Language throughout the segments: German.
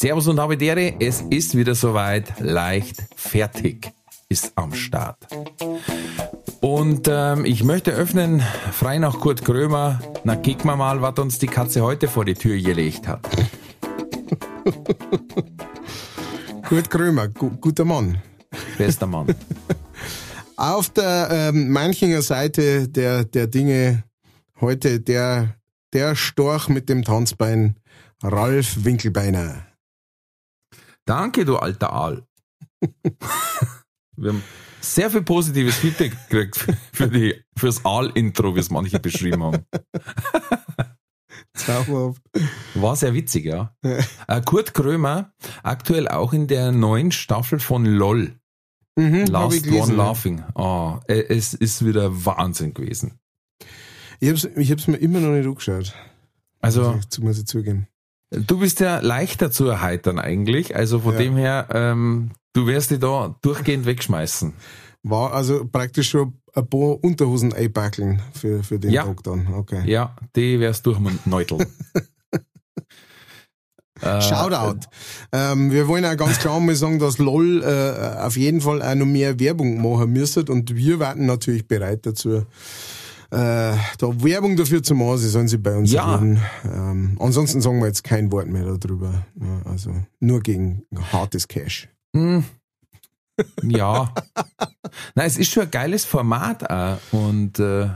Servus und Habitäre, es ist wieder soweit. Leichtfertig ist am Start. Und ähm, ich möchte öffnen, frei nach Kurt Krömer. Na, kick mal mal, was uns die Katze heute vor die Tür gelegt hat. Kurt Krömer, gu guter Mann. Bester Mann. Auf der ähm, Manchinger Seite der, der Dinge heute der, der Storch mit dem Tanzbein, Ralf Winkelbeiner. Danke, du alter Aal. Wir haben sehr viel positives Feedback gekriegt für die, fürs Aal-Intro, wie es manche beschrieben haben. Zauberhaft. War sehr witzig, ja. Äh, Kurt Krömer, aktuell auch in der neuen Staffel von LOL. Mhm, ich Last gelesen, One. Laughing. Oh, es ist wieder Wahnsinn gewesen. Ich hab's, ich hab's mir immer noch nicht angeschaut. Also, Muss ich, muss ich zugeben. Du bist ja leichter zu erheitern eigentlich. Also von Ja. dem her, ähm, du wirst dich da durchgehend wegschmeißen. War also praktisch schon ein paar Unterhosen einbackeln für, für den Ja. Tag dann. Okay. Ja, die wärst durchneuteln. äh, Shoutout. Ähm, wir wollen auch ganz klar mal sagen, dass LOL äh, auf jeden Fall auch noch mehr Werbung machen müsste und wir warten natürlich bereit dazu. Äh, da Werbung dafür zu machen, sie sollen sie bei uns Ja. reden. Ähm, ansonsten sagen wir jetzt kein Wort mehr darüber. Ja, also nur gegen hartes Cash. Hm. Ja. Nein, es ist schon ein geiles Format auch. Und äh,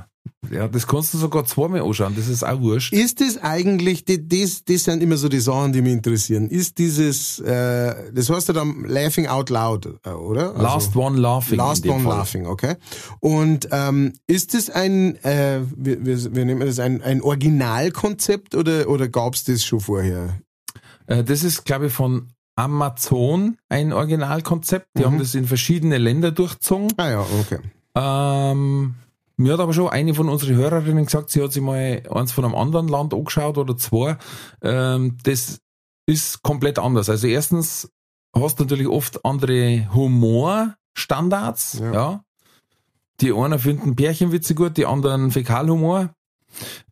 ja, das kannst du sogar zweimal anschauen, das ist auch wurscht. Ist es eigentlich, die- das, das sind immer so die Sachen, die mich interessieren. Ist dieses, äh, das heißt ja dann Laughing Out Loud, äh, oder? Also- Last One Laughing. Last One Fall. Laughing, okay. Und ähm, ist das ein, äh, wir, wir, wir nehmen das ein, ein Originalkonzept oder, oder gab es das schon vorher? Äh, das ist, glaube ich, von Amazon ein Originalkonzept. Die Mhm. haben das in verschiedene Länder durchgezogen. Ah ja, okay. Ähm, mir hat aber schon eine von unseren Hörerinnen gesagt, sie hat sich mal eins von einem anderen Land angeschaut oder zwei. Ähm, das ist komplett anders. Also erstens hast du natürlich oft andere Humorstandards. Ja. Ja. Die einen finden Pärchenwitze gut, die anderen Fäkalhumor.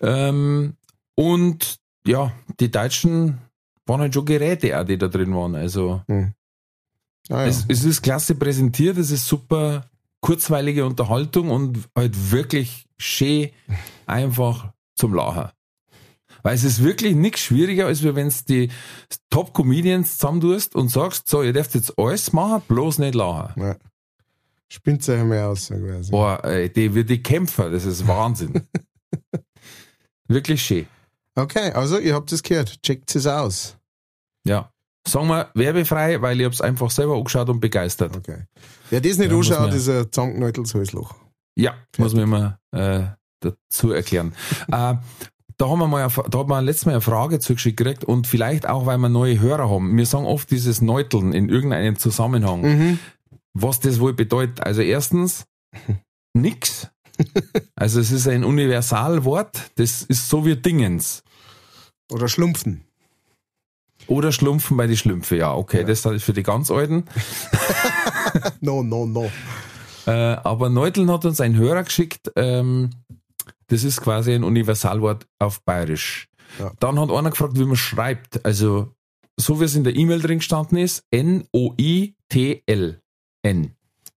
Ähm, und ja, die Deutschen waren halt schon Geräte auch, die da drin waren. Also Ah, ja. es, es ist klasse präsentiert, es ist super kurzweilige Unterhaltung und halt wirklich schön einfach zum Lachen. Weil es ist wirklich nichts schwieriger, als wenn du die Top-Comedians zusammentust und sagst, so, ihr dürft jetzt alles machen, bloß nicht lachen. ja. Spinnt sich mehr aus, quasi. Boah, ey, die wird die Kämpfer, das ist Wahnsinn. wirklich schön. Okay, also ihr habt es gehört. Checkt es aus. Ja. Sagen wir werbefrei, weil ich hab's einfach selber angeschaut und begeistert. Okay. Wer das nicht Ja, anschaut, ist ein Zankneutels Halsloch. Ja, muss man immer äh, dazu erklären. äh, da haben wir mal, eine- da hat man letztes Mal eine Frage zugeschickt gekriegt und vielleicht auch, weil wir neue Hörer haben. Wir sagen oft dieses Neuteln in irgendeinem Zusammenhang. Mhm. Was das wohl bedeutet. Also erstens, nix. Also es ist ein Universalwort. Das ist so wie Dingens. Oder Schlumpfen. Oder Schlumpfen bei die Schlümpfe. Ja, okay, Ja. das ist für die ganz Alten. No, no, no. Äh, aber Neuteln hat uns ein Hörer geschickt. Ähm, das ist quasi ein Universalwort auf Bayerisch. Ja. Dann hat einer gefragt, wie man schreibt. Also, so wie es in der E-Mail drin gestanden ist, N-O-I-T-L-N.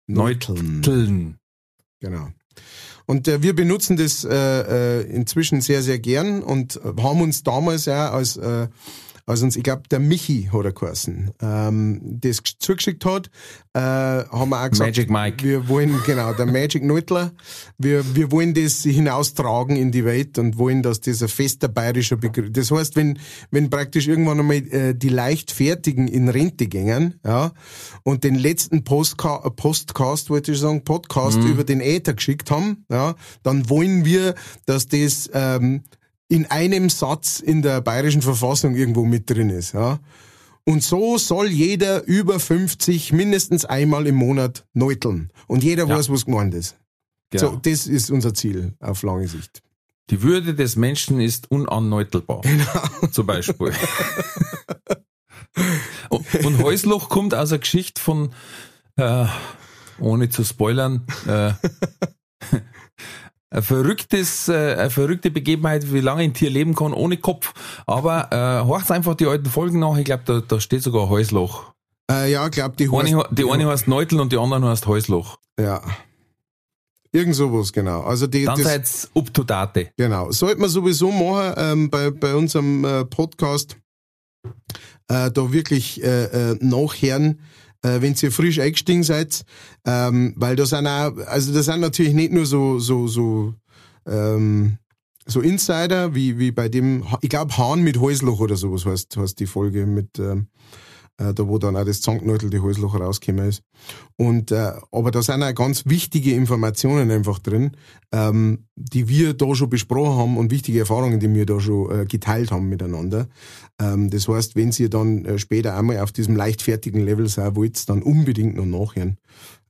Neuteln. Genau. Und äh, wir benutzen das äh, äh, inzwischen sehr, sehr gern und haben uns damals ja als, äh, als uns, ich glaube, der Michi hat er geheißen, ähm, das zugeschickt hat, äh, haben wir auch gesagt, Magic Mike. wir wollen, genau, der Magic Neutler, wir, wir wollen das hinaustragen in die Welt und wollen, dass das ein fester bayerischer Begriff, das heißt, wenn, wenn praktisch irgendwann einmal äh, die Leichtfertigen in Rente gingen, ja, und den letzten Postka Postcast, wollte ich sagen, Podcast über den Äther geschickt haben, ja, dann wollen wir, dass das ähm, in einem Satz in der bayerischen Verfassung irgendwo mit drin ist, ja. Und so soll jeder über 50 mindestens einmal im Monat neuteln. Und jeder Ja. weiß, was gemeint ist. Genau. So, das ist unser Ziel auf lange Sicht. Die Würde des Menschen ist unanneutelbar. Genau. Zum Beispiel. und, Häusloch kommt aus einer Geschichte von, äh, ohne zu spoilern, äh, ein verrücktes, äh, eine verrückte Begebenheit, wie lange ein Tier leben kann ohne Kopf. Aber äh, horcht einfach die alten Folgen nach. Ich glaube, da, da steht sogar Häusloch. Äh, ja, ich glaube, die Eine, die eine heißt Neutel und die andere heißt Häusloch. Ja. Irgend sowas, genau. Also die, Dann das, seid's up to date. Genau. Sollte man sowieso machen ähm, bei, bei unserem äh, Podcast, äh, da wirklich äh, äh, nachhören, äh, wenn ihr frisch eingestiegen seid, ähm, weil da sind auch, also das sind natürlich nicht nur so, so, so, ähm, so Insider, wie, wie bei dem, ich glaube Hahn mit Häusloch oder sowas heißt, heißt die Folge mit, ähm, äh, da wo dann auch das Zanknötel, die Häusloch rausgekommen ist. Und, äh, aber da sind auch ganz wichtige Informationen einfach drin, ähm, die wir da schon besprochen haben und wichtige Erfahrungen, die wir da schon äh, geteilt haben miteinander. Ähm, das heißt, wenn ihr dann äh, später einmal auf diesem leichtfertigen Level sein wollt, dann unbedingt noch nachhören.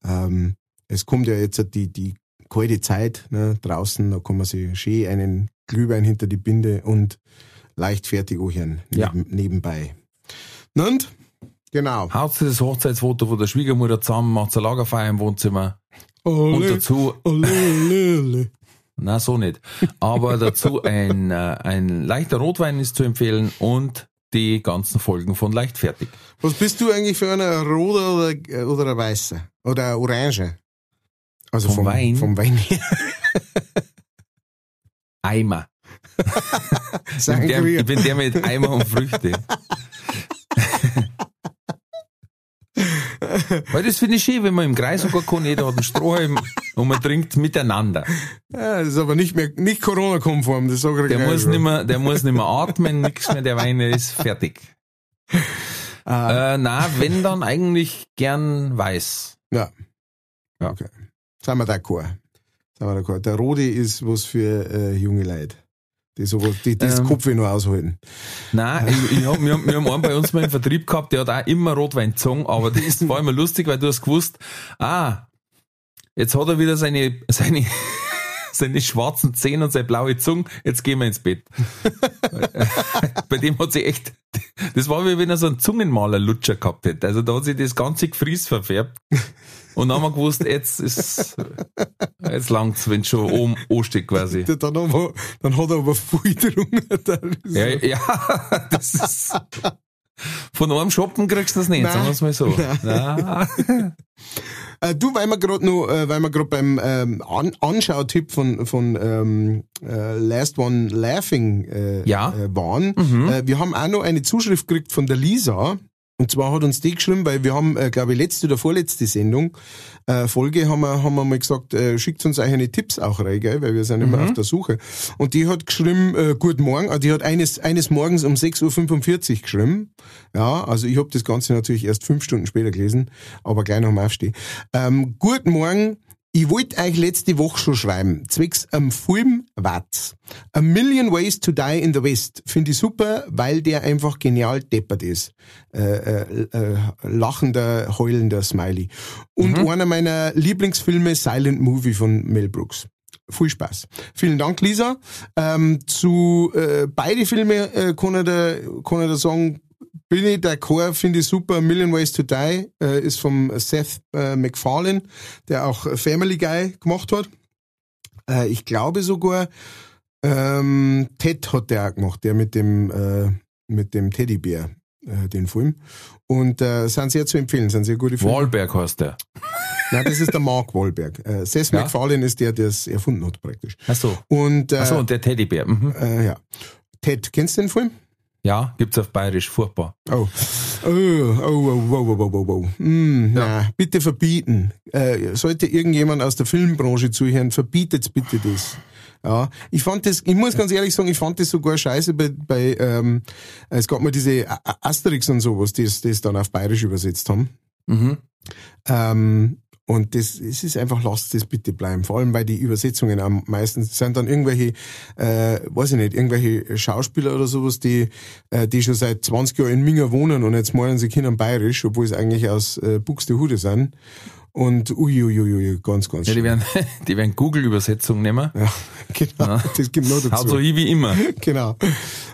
Ähm, es kommt ja jetzt die, die kalte Zeit ne, draußen, da kann man sich schön einen Glühwein hinter die Binde und leichtfertig anhören, Ja. neben, nebenbei. Und? Genau. Haut das Hochzeitsfoto von der Schwiegermutter zusammen, macht ein Lagerfeuer im Wohnzimmer und dazu Ole, ole, ole. Na, so nicht. Aber dazu ein, äh, ein leichter Rotwein ist zu empfehlen und die ganzen Folgen von Leichtfertig. Was bist du eigentlich für eine Ein roter oder, oder ein weißer? Oder ein orange? Also Vom Wein? Vom Wein her. Eimer. Ich bin, der, ich bin der mit Eimer und Früchte. Weil das finde ich schön, wenn man im Kreis sogar kann, jeder hat einen Strohhalm und man trinkt miteinander. Ja, das ist aber nicht mehr, nicht Corona-konform, das sage ich Der muss nicht mehr, der muss nicht mehr atmen, nix mehr, der Wein ist fertig. Ah, Äh, na, wenn dann eigentlich gern weiß. ja. ja. Okay. Sind wir d'accord. Sind wir d'accord. Der Rode ist was für äh, junge Leute. Die sowas, die das Ähm. Kopf noch aushalten. Nein, ich, ich hab, wir, haben, wir haben einen bei uns mal im Vertrieb gehabt, der hat auch immer Rotwein gezogen, aber das war immer lustig, weil du hast gewusst, ah, jetzt hat er wieder seine, seine, seine schwarzen Zähne und seine blaue Zunge, jetzt gehen wir ins Bett. bei dem hat sie echt, das war wie wenn er so einen Zungenmaler-Lutscher gehabt hätte. Also da hat sich das ganze Gefries verfärbt. Und dann haben wir gewusst, jetzt ist, jetzt langt's, wenn schon oben ansteht quasi. Dann, aber, dann hat er aber viel ist Ja, ja, das ist. Von einem Shoppen kriegst du das nicht, Nein. sagen wir es mal so. Nein. Äh, du, weil wir gerade noch, äh, weil wir gerade beim ähm, An Anschautipp von von ähm, äh, Last One Laughing äh, Ja. äh, waren, äh, wir haben auch noch eine Zuschrift gekriegt von der Lisa. Und zwar hat uns die geschrieben, weil wir haben, äh, glaube ich, letzte oder vorletzte Sendung, äh, Folge, haben wir, haben wir mal gesagt, äh, schickt uns eigene Tipps auch rein, gell, weil wir sind immer auf der Suche. Und die hat geschrieben, äh, Guten Morgen, ah, die hat eines, eines Morgens um 6.45 Uhr geschrieben. Ja, also ich habe das Ganze natürlich erst fünf Stunden später gelesen, aber gleich nach dem Aufstehen. Ähm, guten Morgen, ich wollte euch letzte Woche schon schreiben, zwecks am Film Watts. A Million Ways to Die in the West. Finde ich super, weil der einfach genial deppert ist. Äh, äh, äh, lachender, heulender Smiley. Und einer meiner Lieblingsfilme, Silent Movie von Mel Brooks. Viel Spaß. Vielen Dank, Lisa. Ähm, zu äh, beide Filme äh, kann, ich da, kann ich da sagen, bin ich d'accord, finde ich super. A Million Ways to Die äh, ist vom Seth äh, MacFarlane, der auch Family Guy gemacht hat. Äh, ich glaube sogar, ähm, Ted hat der auch gemacht, der mit dem, äh, mit dem Teddybär, äh, den Film. Und äh, sind sehr zu empfehlen, sind sehr gute Filme. Wahlberg heißt der. Nein, das ist der Mark Wahlberg. Äh, Seth Ja. MacFarlane ist der, der es erfunden hat praktisch. Ach so. Und, äh, Ach so, und der Teddybär. Mhm. äh, ja. Ted, kennst du den Film? Ja, gibt's auf Bayerisch, furchtbar. Oh. Oh, oh, oh, oh, oh, oh, oh, oh. Hm, na, bitte verbieten. Äh, sollte irgendjemand aus der Filmbranche zuhören, verbietet bitte das. Ja, ich fand das, ich muss ganz ehrlich sagen, ich fand das sogar scheiße bei, bei ähm, es gab mal diese Asterix und sowas, die es die es dann auf Bayerisch übersetzt haben. Mhm. Ähm, Und das, es ist einfach, lasst das bitte bleiben. Vor allem, weil die Übersetzungen am meisten sind dann irgendwelche, äh, weiß ich nicht, irgendwelche Schauspieler oder sowas, die, äh, die schon seit 20 Jahren in Minga wohnen und jetzt meinen sie können bayerisch, obwohl sie eigentlich aus äh, Buxtehude sind. Und uiuiui, ui, ui, ganz, ganz Ja, die werden, die werden Google-Übersetzung nehmen. Ja, genau. Ja. Das gibt noch dazu. Haut so hin wie immer. Genau.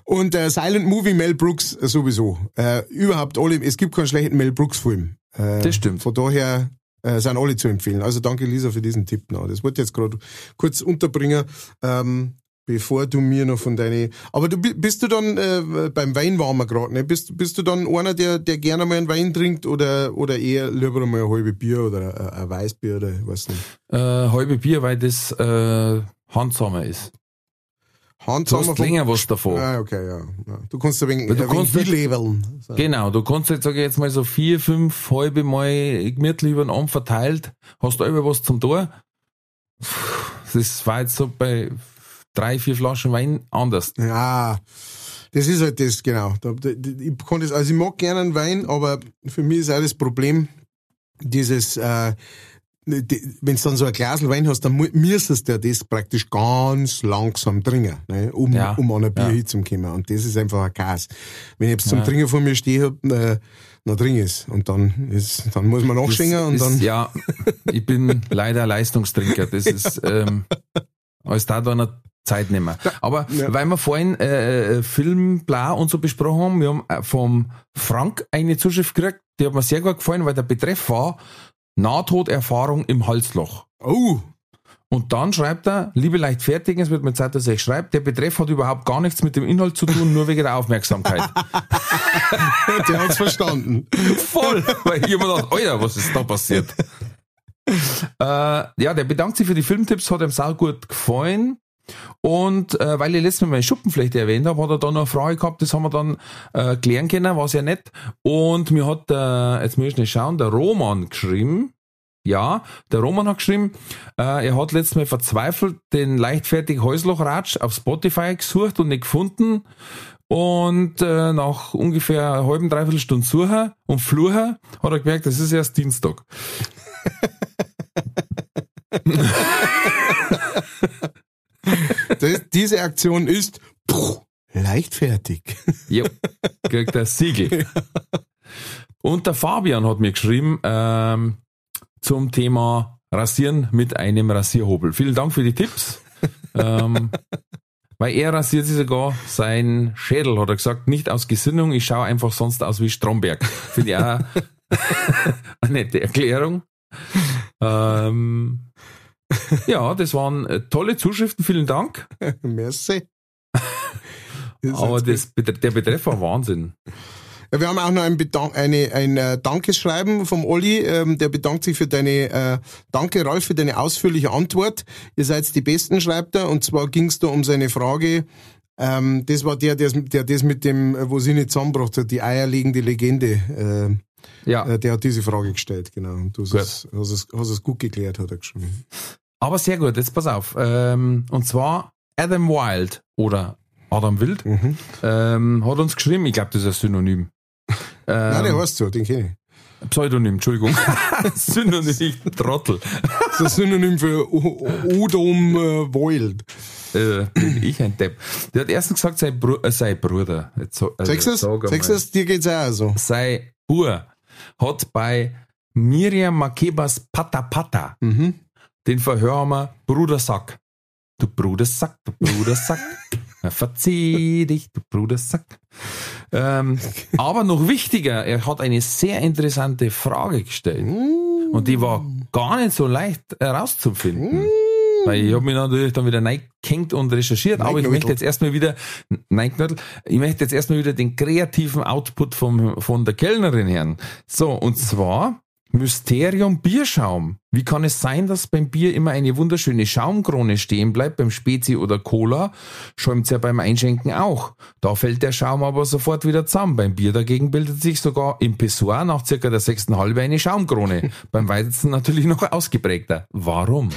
Und äh, Silent Movie Mel Brooks äh, sowieso. Äh, überhaupt alle, es gibt keinen schlechten Mel Brooks Film. Äh, Das stimmt. Von daher äh, sind alle zu empfehlen. Also danke Lisa für diesen Tipp noch. Das wollte ich jetzt gerade kurz unterbringen, ähm, bevor du mir noch von deine. Aber du bi- bist du dann äh, beim Wein waren wir gerade, ne? Bist, bist du dann einer, der, der gerne mal einen Wein trinkt oder oder eher lieber mal ein halbe Bier oder ein, ein Weißbier oder was nicht? Äh, halbe Bier, weil das äh, handsamer ist. Hand Du hast länger was davon. Ah, okay, ja. ja. Du kannst ein wenig, du ein wenig kannst nicht- leveln. So. Genau, du kannst jetzt, sage ich jetzt mal, so vier, fünf halbe Mal gemütlich über den Arm verteilt, hast du immer was zum Tor. Das war jetzt so bei drei, vier Flaschen Wein anders. Ja, das ist halt das, genau. Da- da- Ich kann das, also ich mag gerne einen Wein, aber für mich ist auch das Problem, dieses, äh, wenn du dann so ein Glas Wein hast, dann müsstest du das praktisch ganz langsam trinken, ne, um, Ja, um an ein Bier ja. hinzukommen. Und das ist einfach ein Gas. Wenn ich jetzt zum Ja. Trinken vor mir stehe, hab, äh, dann trinke ich. Und dann, ist, dann muss man nachschenken und ist, dann. Ja, ich bin leider Leistungstrinker. Das ist ähm, als da dann eine Zeit nehmen. Aber Ja. weil wir vorhin äh, äh, Film bla und so besprochen haben, wir haben äh, vom Frank eine Zuschrift gekriegt, die hat mir sehr gut gefallen, weil der Betreff war Nahtoderfahrung im Halsloch. Oh! Und dann schreibt er, liebe Leichtfertigen, es wird mir Zeit, dass ich schreibe, der Betreff hat überhaupt gar nichts mit dem Inhalt zu tun, nur wegen der Aufmerksamkeit. Der hat's verstanden. Voll! Weil ich immer gedacht, Alter, was ist da passiert? äh, ja, der bedankt sich für die Filmtipps, hat ihm sau gut gefallen. Und äh, weil ich letztes Mal meine Schuppenflechte erwähnt habe, hat er da noch eine Frage gehabt, das haben wir dann äh, klären können, war sehr nett. Und mir hat, äh, jetzt muss ich nicht schauen, der Roman geschrieben, ja, der Roman hat geschrieben, äh, er hat letztes Mal verzweifelt den leichtfertig Häuslochratsch auf Spotify gesucht und nicht gefunden. Und äh, nach ungefähr einer halben, dreiviertel Stunde Suchen und Fluchen hat er gemerkt, das ist erst Dienstag. Das, diese Aktion ist puh, leichtfertig. Ja, kriegt er Siegel. Und der Fabian hat mir geschrieben ähm, zum Thema Rasieren mit einem Rasierhobel. Vielen Dank für die Tipps. ähm, weil er rasiert sich sogar sein Schädel, hat er gesagt, nicht aus Gesinnung, ich schaue einfach sonst aus wie Stromberg. Finde ich auch eine nette Erklärung. Ähm, ja, das waren äh, tolle Zuschriften, vielen Dank. Merci. Aber das, der Betreff war Wahnsinn. Ja, wir haben auch noch ein, Bedank eine, ein äh, Dankeschreiben vom Olli, ähm, der bedankt sich für deine, äh, danke Ralf für deine ausführliche Antwort. Ihr seid die Besten, schreibt er. Und zwar ging es da um seine Frage, ähm, das war der, der, der das mit dem, äh, wo sie nicht zusammengebracht hat, die eierlegende Legende. Ja. Äh, äh, der hat diese Frage gestellt, genau. Und du hast es, hast, es, hast es gut geklärt, hat er geschrieben. Aber sehr gut, jetzt pass auf. Ähm, und zwar Adam Wild oder Adam Wild Mhm. ähm, hat uns geschrieben, ich glaube, das ist ein Synonym. Nein, der Ähm, heißt so, den kenne ich. Pseudonym, Entschuldigung. Synonym, Trottel. Das ist ein Synonym für Odom äh, Wild. Äh, bin ich ein Depp. Der hat erstens gesagt, sein, Bru äh, sein Bruder. Jetzt, es? Dir geht's auch so. Sein Bur hat bei Miriam Makebas Pata Pata Mhm. Den Verhör haben wir Brudersack. Du Brudersack, du Brudersack. Verzieh dich, du Brudersack. Ähm, aber noch wichtiger, er hat eine sehr interessante Frage gestellt. Und die war gar nicht so leicht herauszufinden. Weil ich habe mich natürlich dann wieder reingehängt und recherchiert, aber ich möchte jetzt erstmal wieder, nein, ich möchte jetzt erstmal wieder den kreativen Output vom, von der Kellnerin hören. So, und zwar Mysterium Bierschaum. Wie kann es sein, dass beim Bier immer eine wunderschöne Schaumkrone stehen bleibt, beim Spezi oder Cola? Schäumt's ja beim Einschenken auch. Da fällt der Schaum aber sofort wieder zusammen. Beim Bier dagegen bildet sich sogar im Pissoir nach circa der sechsten Halbe eine Schaumkrone. beim Weizen natürlich noch ausgeprägter. Warum?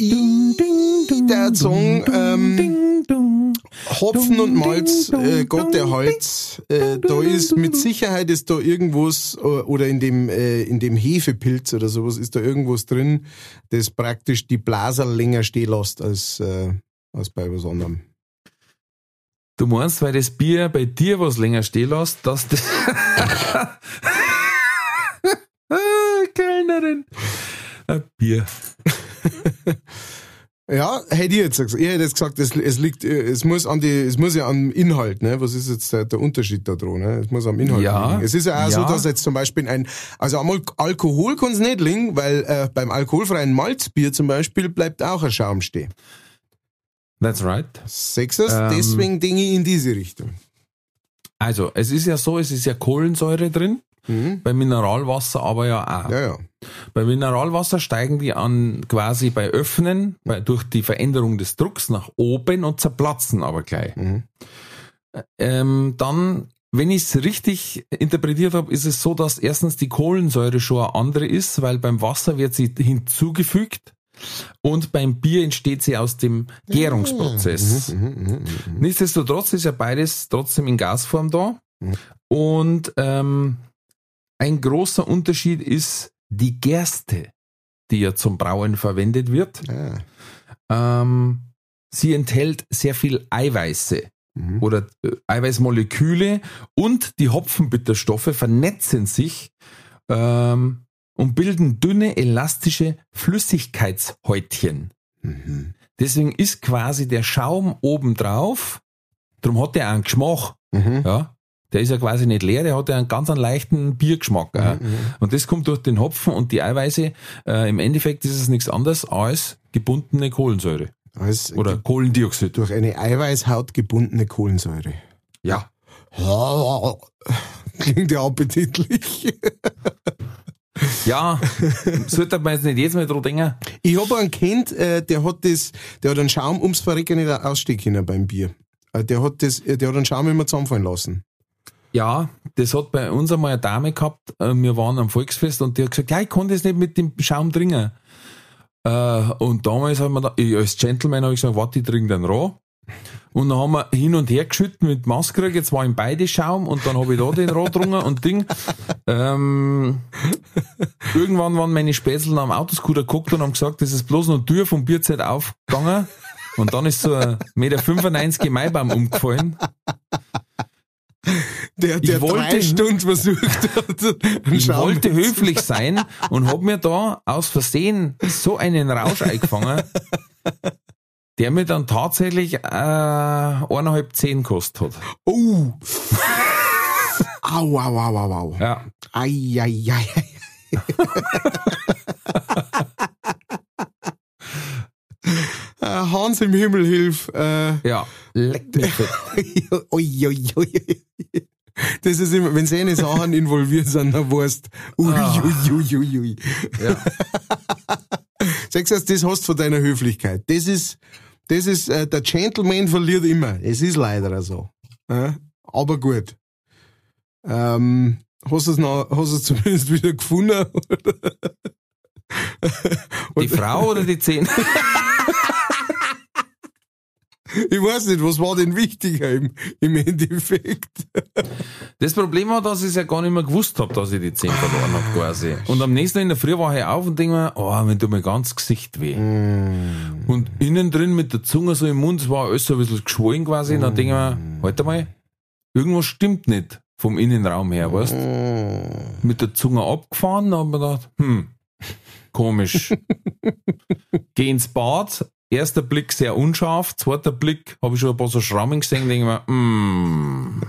Der Song, ähm, Hopfen und Malz, äh, Gott der Holz, äh, da ist mit Sicherheit ist da irgendwas äh, oder in dem äh, in dem Hefepilz oder sowas ist da irgendwas drin, das praktisch die Blaser länger stehen lässt als äh, als bei was anderem. Du meinst, weil das Bier bei dir was länger stehen lässt, dass das ah, Kellnerin. Ein Bier. Ja, hätte ich jetzt gesagt. Ich hätte jetzt gesagt, es, es liegt, es muss an die, es muss ja am Inhalt, ne? Was ist jetzt der, der Unterschied da dran, ne? Es muss am Inhalt Ja. liegen. Es ist ja auch so, Ja. dass jetzt zum Beispiel ein, also am Al- Alkohol kann es nicht liegen, weil äh, beim alkoholfreien Malzbier zum Beispiel bleibt auch ein Schaum stehen. That's right. Sechsers, Ähm. deswegen Dinge in diese Richtung. Also, es ist ja so, es ist ja Kohlensäure drin, Mhm. bei Mineralwasser aber ja auch. Ja, ja. Bei Mineralwasser steigen die an quasi bei Öffnen, bei, durch die Veränderung des Drucks nach oben und zerplatzen aber gleich. Mhm. Ähm, dann, wenn ich es richtig interpretiert habe, ist es so, dass erstens die Kohlensäure schon eine andere ist, weil beim Wasser wird sie hinzugefügt und beim Bier entsteht sie aus dem Gärungsprozess. Mhm, mhm, mhm. Nichtsdestotrotz ist ja beides trotzdem in Gasform da. Mhm. Und ähm, ein großer Unterschied ist die Gerste, die ja zum Brauen verwendet wird. Ah. Ähm, sie enthält sehr viel Eiweiße Mhm. oder äh, Eiweißmoleküle und die Hopfenbitterstoffe vernetzen sich ähm, und bilden dünne, elastische Flüssigkeitshäutchen. Mhm. Deswegen ist quasi der Schaum obendrauf, darum hat der einen Geschmack, Mhm. ja. Der ist ja quasi nicht leer, der hat ja einen ganz einen leichten Biergeschmack. ja. Mhm. Und das kommt durch den Hopfen und die Eiweiße. Äh, Im Endeffekt ist es nichts anderes als gebundene Kohlensäure Als oder Kohlendioxid. durch eine Eiweißhaut gebundene Kohlensäure. Ja. Klingt ja appetitlich. Ja, sollte man jetzt nicht jedes Mal dran denken. Ich habe einen kennt, äh, der hat das, der hat einen Schaum ums Verrecken nicht ausstecken können beim Bier. Äh, Der hat das, äh, der hat einen Schaum immer zusammenfallen lassen. Ja, das hat bei uns einmal eine Dame gehabt. äh, Wir waren am Volksfest und die hat gesagt, ja, ich konnte das nicht mit dem Schaum trinken. Äh, Und damals haben wir da, ich als Gentleman habe ich gesagt, warte, ich trinke den roh. Und dann haben wir hin und her geschüttet mit Maske, jetzt war in beide Schaum und dann habe ich da den roh getrunken und Ding. Ähm, irgendwann waren meine Spätzle am Autoscooter geguckt und haben gesagt, das ist bloß die Tür vom Bierzeit aufgegangen. Und dann ist so ein Meter 95 Maibaum umgefallen. Der, der wollte- drei Stunden versucht hat, Ich wollte höflich sein und hab mir da aus Versehen so einen Rausch eingefangen, der mir dann tatsächlich äh, eineinhalb Zehn gekostet hat. Oh! Au, au, au, au, au. Ja. Ei, ei, ei, ei. Hans im Himmel hilf. Äh, Ja. Leck mich ui, ui, ui. Das ist immer, wenn seine Sachen involviert sind, dann weißt ui, Ah. ui, ui, ui, ui. Ja. Sagst du, das hast du von deiner Höflichkeit. Das ist, das ist, äh, der Gentleman verliert immer. Es ist leider so. Äh, aber gut. Ähm, hast du es noch, hast du es zumindest wieder gefunden? Die Frau oder die Zehn? Ich weiß nicht, was war denn wichtiger im, im Endeffekt? Das Problem war, dass ich es ja gar nicht mehr gewusst habe, dass ich die Zehn verloren habe quasi. Und am nächsten Tag in der Früh war ich auf und denke mir, oh, mir tut mir ganz Gesicht weh. Und innen drin mit der Zunge so im Mund, es war alles so ein bisschen geschwollen quasi. Und dann denke ich mir, warte mal, irgendwas stimmt nicht vom Innenraum her, weißt Mit der Zunge abgefahren, dann hab ich mir gedacht, hm, komisch. Geh ins Bad, erster Blick sehr unscharf, zweiter Blick habe ich schon ein paar so Schrammen gesehen, denke ich mir, hm,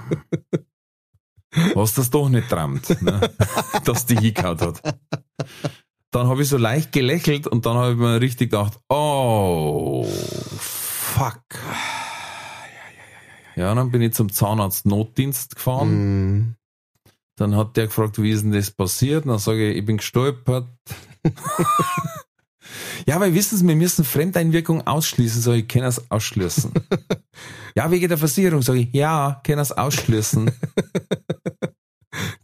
hast das doch nicht trammt, ne? dass die hingehauen hat. Dann habe ich so leicht gelächelt und dann habe ich mir richtig gedacht, oh, fuck. Ja, dann bin ich zum Zahnarzt Notdienst gefahren. Hm. Dann hat der gefragt, wie ist denn das passiert? Dann sage ich, ich bin gestolpert. ja, weil wissen Sie, wir müssen Fremdeinwirkung ausschließen. Sag ich, kann es ausschließen. ja, wegen der Versicherung. Sage ich, ja, kann es ausschließen.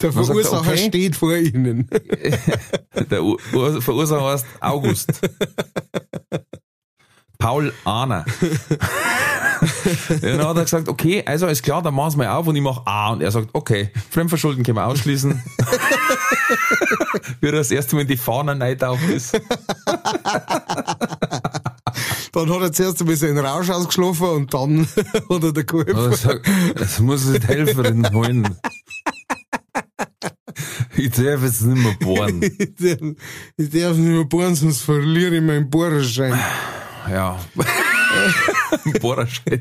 Der er, Verursacher okay. steht vor Ihnen. Der Ur Ur Verursacher heißt August. Paul Ahner. dann hat er gesagt, okay, also ist klar, dann machen wir auf und ich mache A. Und er sagt, okay, Fremdverschulden können wir ausschließen. Wie er das erste Mal in die Fahne reintaucht ist. Dann hat er zuerst ein bisschen den Rausch ausgeschlafen und dann hat er da geholfen. Sagt, das muss ich die Helferin holen. Ich darf jetzt nicht mehr bohren. Ich darf, ich darf nicht mehr bohren, sonst verliere ich meinen Bohrerschein. Ja. Bohrerschein.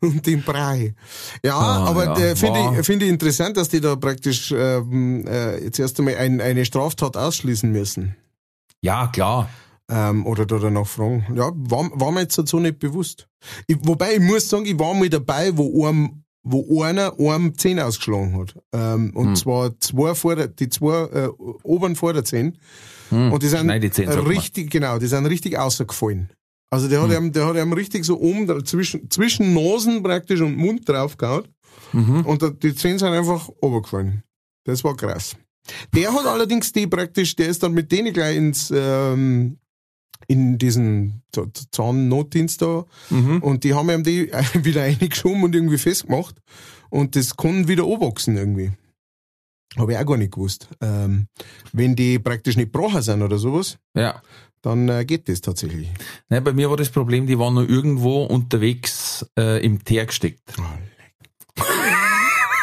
und den Brei. Ja, Ah, aber ja, äh, finde ich, finde ich interessant, dass die da praktisch ähm, äh, jetzt erst einmal ein, eine Straftat ausschließen müssen. Ja, klar. Ähm, oder da danach fragen. Ja, war, war mir jetzt so nicht bewusst. Ich, wobei, ich muss sagen, ich war mal dabei, wo einem, wo einer einem Zehn ausgeschlagen hat. Ähm, und Hm. zwar zwei Vorder-, die zwei äh, oberen Vorderzehen. Und die sind Hm. Schneid die man. richtig, genau, die sind richtig ausgefallen. Also der hat Hm. ihm, der hat ihm richtig so oben zwischen, zwischen Nasen praktisch und Mund draufgehauen. Mhm. Und die Zehen sind einfach runtergefallen. Das war krass. Der hat allerdings die praktisch, der ist dann mit denen gleich ins, ähm, in diesen Zahnnotdienst da Mhm. und die haben ihm die wieder eingeschoben und irgendwie festgemacht und das kann wieder anwachsen irgendwie. Habe ich auch gar nicht gewusst. Ähm, wenn die praktisch nicht gebrochen sind oder sowas, Ja. dann äh, geht das tatsächlich. Nein, bei mir war das Problem, die waren nur irgendwo unterwegs äh, im Teer gesteckt.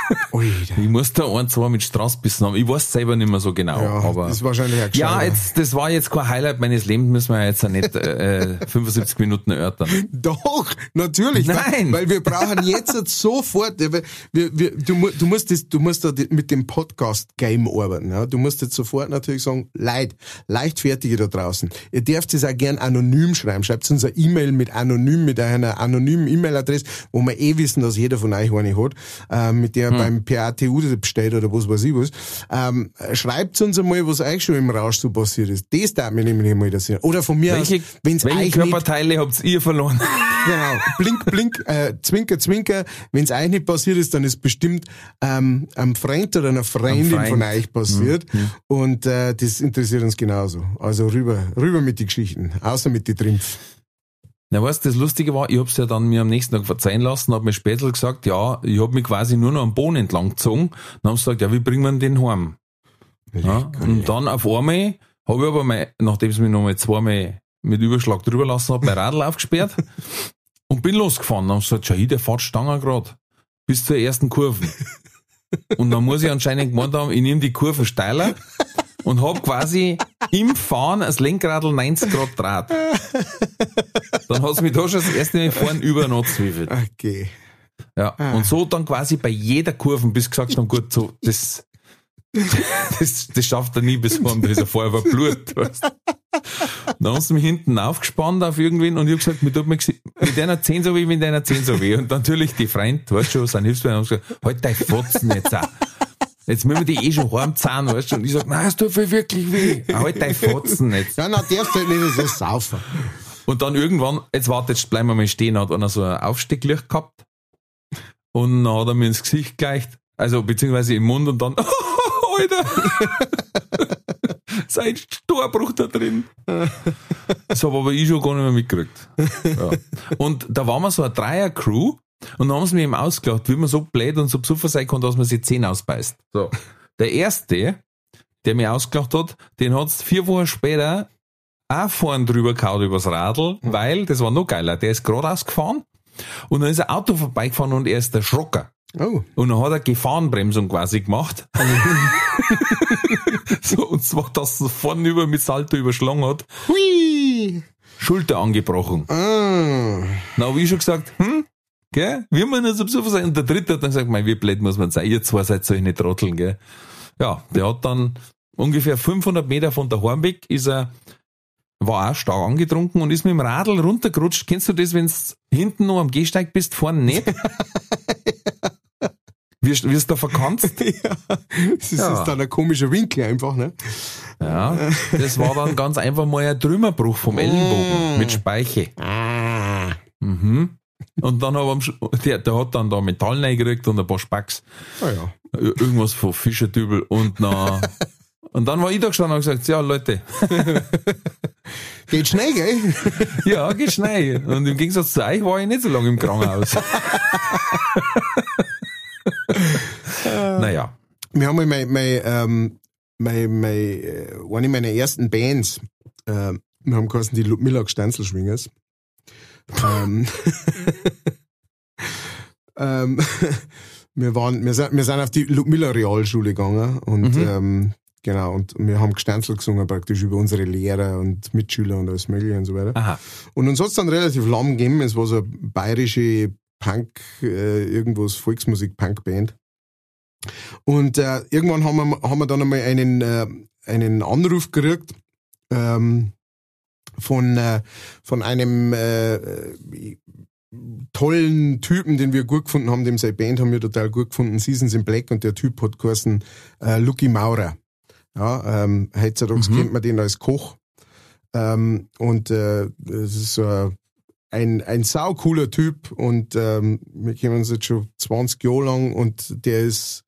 Alter. Ich muss da ein, zwei mit Straßbissen haben. Ich weiß selber nicht mehr so genau. Ja, aber das ist wahrscheinlich ein ja, jetzt, das war jetzt kein Highlight meines Lebens, müssen wir jetzt ja nicht äh, 75 Minuten erörtern. Doch, natürlich. Nein. Weil, weil wir brauchen jetzt sofort, ja, weil wir, wir, du, du musst das, du musst da mit dem Podcast-Game arbeiten. Ja? Du musst jetzt sofort natürlich sagen, Leid, Leichtfertige da draußen. Ihr dürft es auch gern anonym schreiben. Schreibt uns eine E-Mail mit anonym, mit einer anonymen E-Mail-Adresse, wo wir eh wissen, dass jeder von euch eine hat, ähm, mit der beim PATU bestellt oder was weiß ich was. Ähm, schreibt uns einmal, was euch schon im Rausch so passiert ist. Das darf mich nämlich mal interessieren. Oder von mir Welche, aus, wenn's welche euch nicht Körperteile habt ihr verloren? Genau. Blink, blink, äh, zwinker, zwinker. Wenn es euch nicht passiert ist, dann ist bestimmt ähm, einem Freund oder einer Freundin Freund. von euch passiert. Und äh, das interessiert uns genauso. Also rüber, rüber mit die Geschichten. Außer mit die Trimpf. Na, weißt, das Lustige war, ich hab's ja dann mir am nächsten Tag verzeihen lassen, hab mir später gesagt, ja, ich hab mich quasi nur noch am Boden entlang gezogen. Dann haben sie gesagt, ja, wie bringen wir den heim? Ja, und dann auf einmal habe ich aber mal, nachdem sie mich nochmal zweimal mit Überschlag drüber lassen hat, mein Radl aufgesperrt und bin losgefahren. Dann haben sie gesagt, schau, der fährt Stange grad bis zur ersten Kurve. Und dann muss ich anscheinend gemeint haben, ich nehme die Kurve steiler und hab quasi im Fahren das Lenkradl 90 Grad Draht. Dann hat's mich da schon das erste Mal vorn über angezwiefelt. Okay. Ja. Und so dann quasi bei jeder Kurve, bis gesagt haben, gut, so, das, das, das schafft er nie bis vorn, da ist er vorher verblut. Weißt. Dann haben sie mich hinten aufgespannt auf irgendwen und ich hab gesagt, mit, mit mit deiner 10 so weh, mit deiner 10 so weh. Und natürlich die Freund, weißt du schon, sind Hilfsbein, haben gesagt, halt dein Fotzen jetzt auch. Jetzt müssen wir die eh schon heimzahlen, weißt du? Und ich sag, nein, es tut mir wirklich weh. Halt dein Fotzen jetzt. Ja, na, darfst halt nicht so saufen. Und dann irgendwann, jetzt warte, jetzt bleiben wir mal stehen, hat einer so ein Aufstecklicht gehabt. Und dann hat er mir ins Gesicht geleicht. Also, beziehungsweise im Mund und dann, Alter! Sein Storbruch da drin. Das habe aber ich schon gar nicht mehr mitgekriegt. Ja. Und da waren wir so eine Dreier-Crew und dann haben sie mir eben ausgelacht, wie man so blöd und so besoffen sein kann, dass man sich Zähne ausbeißt. So. Der erste, der mir ausgelacht hat, den hat's vier Wochen später auch vorn drüber gehauen übers Radl, weil, das war noch geiler, der ist geradeaus gefahren und dann ist ein Auto vorbeigefahren und er ist erschrocken. Oh. Und dann hat er Gefahrenbremsung quasi gemacht. so, und zwar, dass er vorne über mit Salto überschlagen hat, Hui. Schulter angebrochen. Ah. Habe ich schon gesagt, hm, gell, wie man das so sein? Und der dritte hat dann gesagt, mein, wie blöd muss man sein, ihr zwei seid solche Trotteln, gell. Ja, der hat dann ungefähr 500 Meter von der Hornbeck ist er, war auch stark angetrunken und ist mit dem Radl runtergerutscht. Kennst du das, wenn du hinten noch am Gehsteig bist, vorne nicht? Wirst, wirst du da verkanzt? ja. Das ist Ja. dann ein komischer Winkel einfach, ne? Ja, das war dann ganz einfach mal ein Trümmerbruch vom Ellenbogen mit Speiche. Ah. Mhm. Und dann aber der, der hat dann da Metall reingekriegt und ein paar Spacks. Ah ja. Ir- Irgendwas von Fischerdübel und na, und dann war ich da gestanden und gesagt, ja Leute, Geht schnell, gell? Ja, geht schnell. Und im Gegensatz zu euch war ich nicht so lange im Krankenhaus. naja. Wir haben mal mein, mein, ähm, mein, mein, äh, eine meiner ersten Bands, äh, wir haben geheißen die Ludmilla Stanzelschwingers. Ähm, ähm, wir waren, wir sind, wir sind auf die Ludmilla Realschule gegangen und Mhm. ähm, genau und wir haben Gestanzel gesungen praktisch über unsere Lehrer und Mitschüler und alles mögliche und so weiter. Aha. Und uns hat's dann relativ lang gegeben. Es war so eine bayerische Punk, äh, irgendwas Volksmusik-Punk-Band. Und äh, irgendwann haben wir, haben wir dann einmal einen, äh, einen Anruf gekriegt ähm, von, äh, von einem äh, tollen Typen, den wir gut gefunden haben, dem seine Band haben wir total gut gefunden, Seasons in Black und der Typ hat geheißen äh, Lucky Maurer. Ja, ähm, heutzutage Mhm. kennt man den als Koch. Ähm, und äh, das ist so ein, ein, ein saucooler Typ und ähm, wir kennen uns jetzt schon 20 Jahre lang und der ist,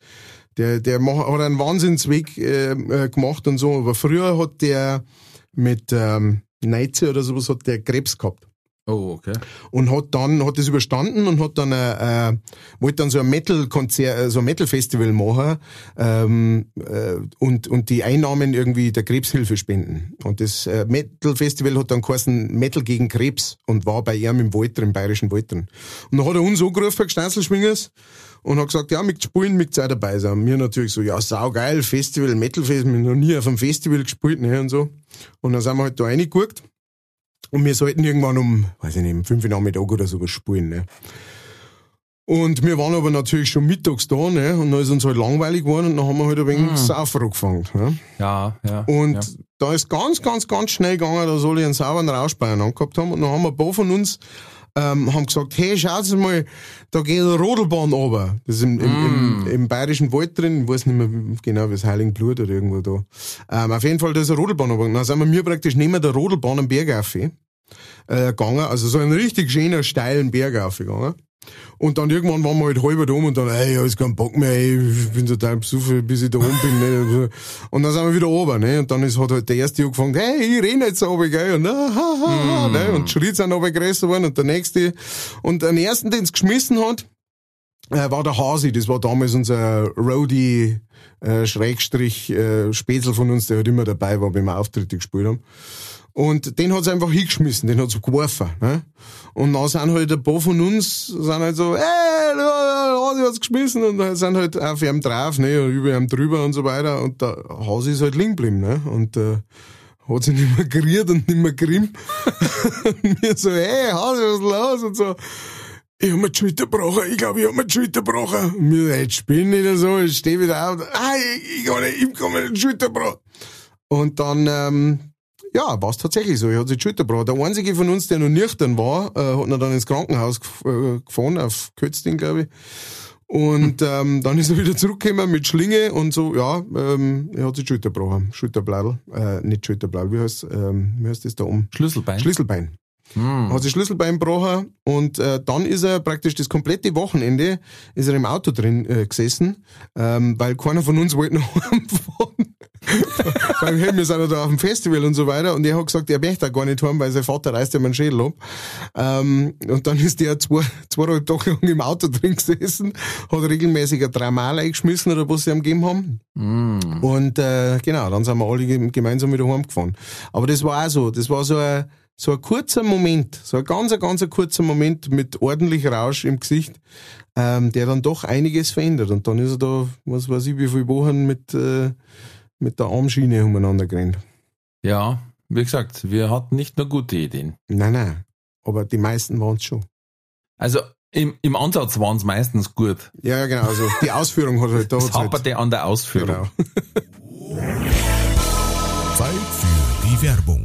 der, der macht, hat einen Wahnsinnsweg äh, äh, gemacht und so, aber früher hat der mit ähm, Neize oder sowas hat der Krebs gehabt. Oh, okay. und hat dann hat das überstanden und hat dann äh, äh, wollte dann so ein Metal Konzert äh, so ein Metal Festival machen ähm, äh, und und die Einnahmen irgendwie der Krebshilfe spenden. Und das äh, Metal Festival hat dann geheißen Metal gegen Krebs und war bei ihm im Wald im bayerischen Wald drin und dann hat er uns angerufen Gstanzelschwingers und hat gesagt, ja, mit spielen, mit auch dabei sein. Wir natürlich so, ja, saugeil, Festival, Metal Festival, wir haben noch nie auf einem Festival gespielt, ne, und so. Und dann sind wir halt da reingeguckt. Und wir sollten irgendwann um, weiß ich nicht, um fünf Uhr Nachmittag oder sowas spielen, ne. Und wir waren aber natürlich schon mittags da, ne, und dann ist uns halt langweilig geworden und dann haben wir halt ein wenig Mhm. Saufen angefangen, ne. Ja, ja. Und ja. da ist ganz, ganz, ganz schnell gegangen, dass alle einen sauberen Rausch beieinander gehabt haben. Und dann haben ein paar von uns ähm, haben gesagt, hey, schaut mal, da geht eine Rodelbahn runter. Das ist im, im, im, im bayerischen Wald drin, ich weiß nicht mehr genau, wie es Heiligenblut oder irgendwo da. Ähm, auf jeden Fall, da ist eine Rodelbahn runter. Dann sind wir mir praktisch neben der Rodelbahn am Berg auf, äh, gegangen, also so einen richtig schönen, steilen Berg aufgegangen. Und dann irgendwann waren wir halt halber da oben und dann, ey, ich hab keinen Bock mehr, ey, ich bin total besoffen, bis ich da oben bin. Ne? Und dann sind wir wieder oben, ne? Und dann ist, hat halt der erste angefangen, hey, ich renne jetzt runter, gell? Und, ah, ha, ha, ha, ne? und die Schritte sind aber größer geworden und der nächste. Und der ersten, den es geschmissen hat, äh, war der Hasi, das war damals unser Roadie, äh, Schrägstrich, äh, Spätzl von uns, der halt immer dabei war, wenn wir Auftritte gespielt haben. Und den hat's einfach hingeschmissen, den hat's geworfen. Ne? Und dann sind halt ein paar von uns, sind halt so, ey, Hasi hat's geschmissen und dann sind halt auf ihm drauf, ne, und über ihm drüber und so weiter. Und der Hasi ist halt liegen geblieben, ne? Und äh, hat sich nicht mehr geriert und nicht mehr grimmt. und wir so, hey, Hasi, was ist los? Und so, ich hab mir die Schulter gebrochen, ich glaube, ich hab mir die Schulter gebrochen. Und wir, jetzt spinn nicht so, ich steh wieder auf, ah, ich, ich nicht, ich kann mir die Schulter gebrochen. Und dann, ähm, ja, war es tatsächlich so, ich hat sich die Schulter gebrochen. Der einzige von uns, der noch nüchtern war, äh, hat ihn dann ins Krankenhaus äh, gefahren, auf Kötzding, glaube ich. Und ähm, dann ist er wieder zurückgekommen mit Schlinge und so, ja, ähm, er hat sich Schulter gebrochen. Schulterbladel, äh, nicht Schulterbladel, wie heißt, ähm, wie heißt das da oben? Schlüsselbein. Schlüsselbein Hm. hat sich Schlüsselbein gebrochen und äh, dann ist er praktisch das komplette Wochenende ist er im Auto drin äh, gesessen, ähm, weil keiner von uns wollte nach Hause weil hey, wir sind ja da auf dem Festival und so weiter und er hat gesagt, er möchte da gar nicht heim, weil sein Vater reißt ja meinen Schädel ab. Ähm, und dann ist der zwei, zweieinhalb Tage lang im Auto drin gesessen, hat regelmäßig ein Dreimal eingeschmissen oder was sie ihm gegeben haben. Hm. Und äh, genau, dann sind wir alle gem- gemeinsam wieder heimgefahren. Aber das war auch so, das war so ein, so ein kurzer Moment, so ein ganz, ganz ein kurzer Moment mit ordentlich Rausch im Gesicht, ähm, der dann doch einiges verändert. Und dann ist er da, was weiß ich, wie viele Wochen mit, äh, mit der Armschiene umeinander gerannt. Ja, wie gesagt, wir hatten nicht nur gute Ideen. Nein, nein, aber die meisten waren es schon. Also im, im Ansatz waren es meistens gut. Ja, ja, genau, also die Ausführung hat halt, da Es hat's halt, haperte an der Ausführung. genau. Zeit für die Werbung.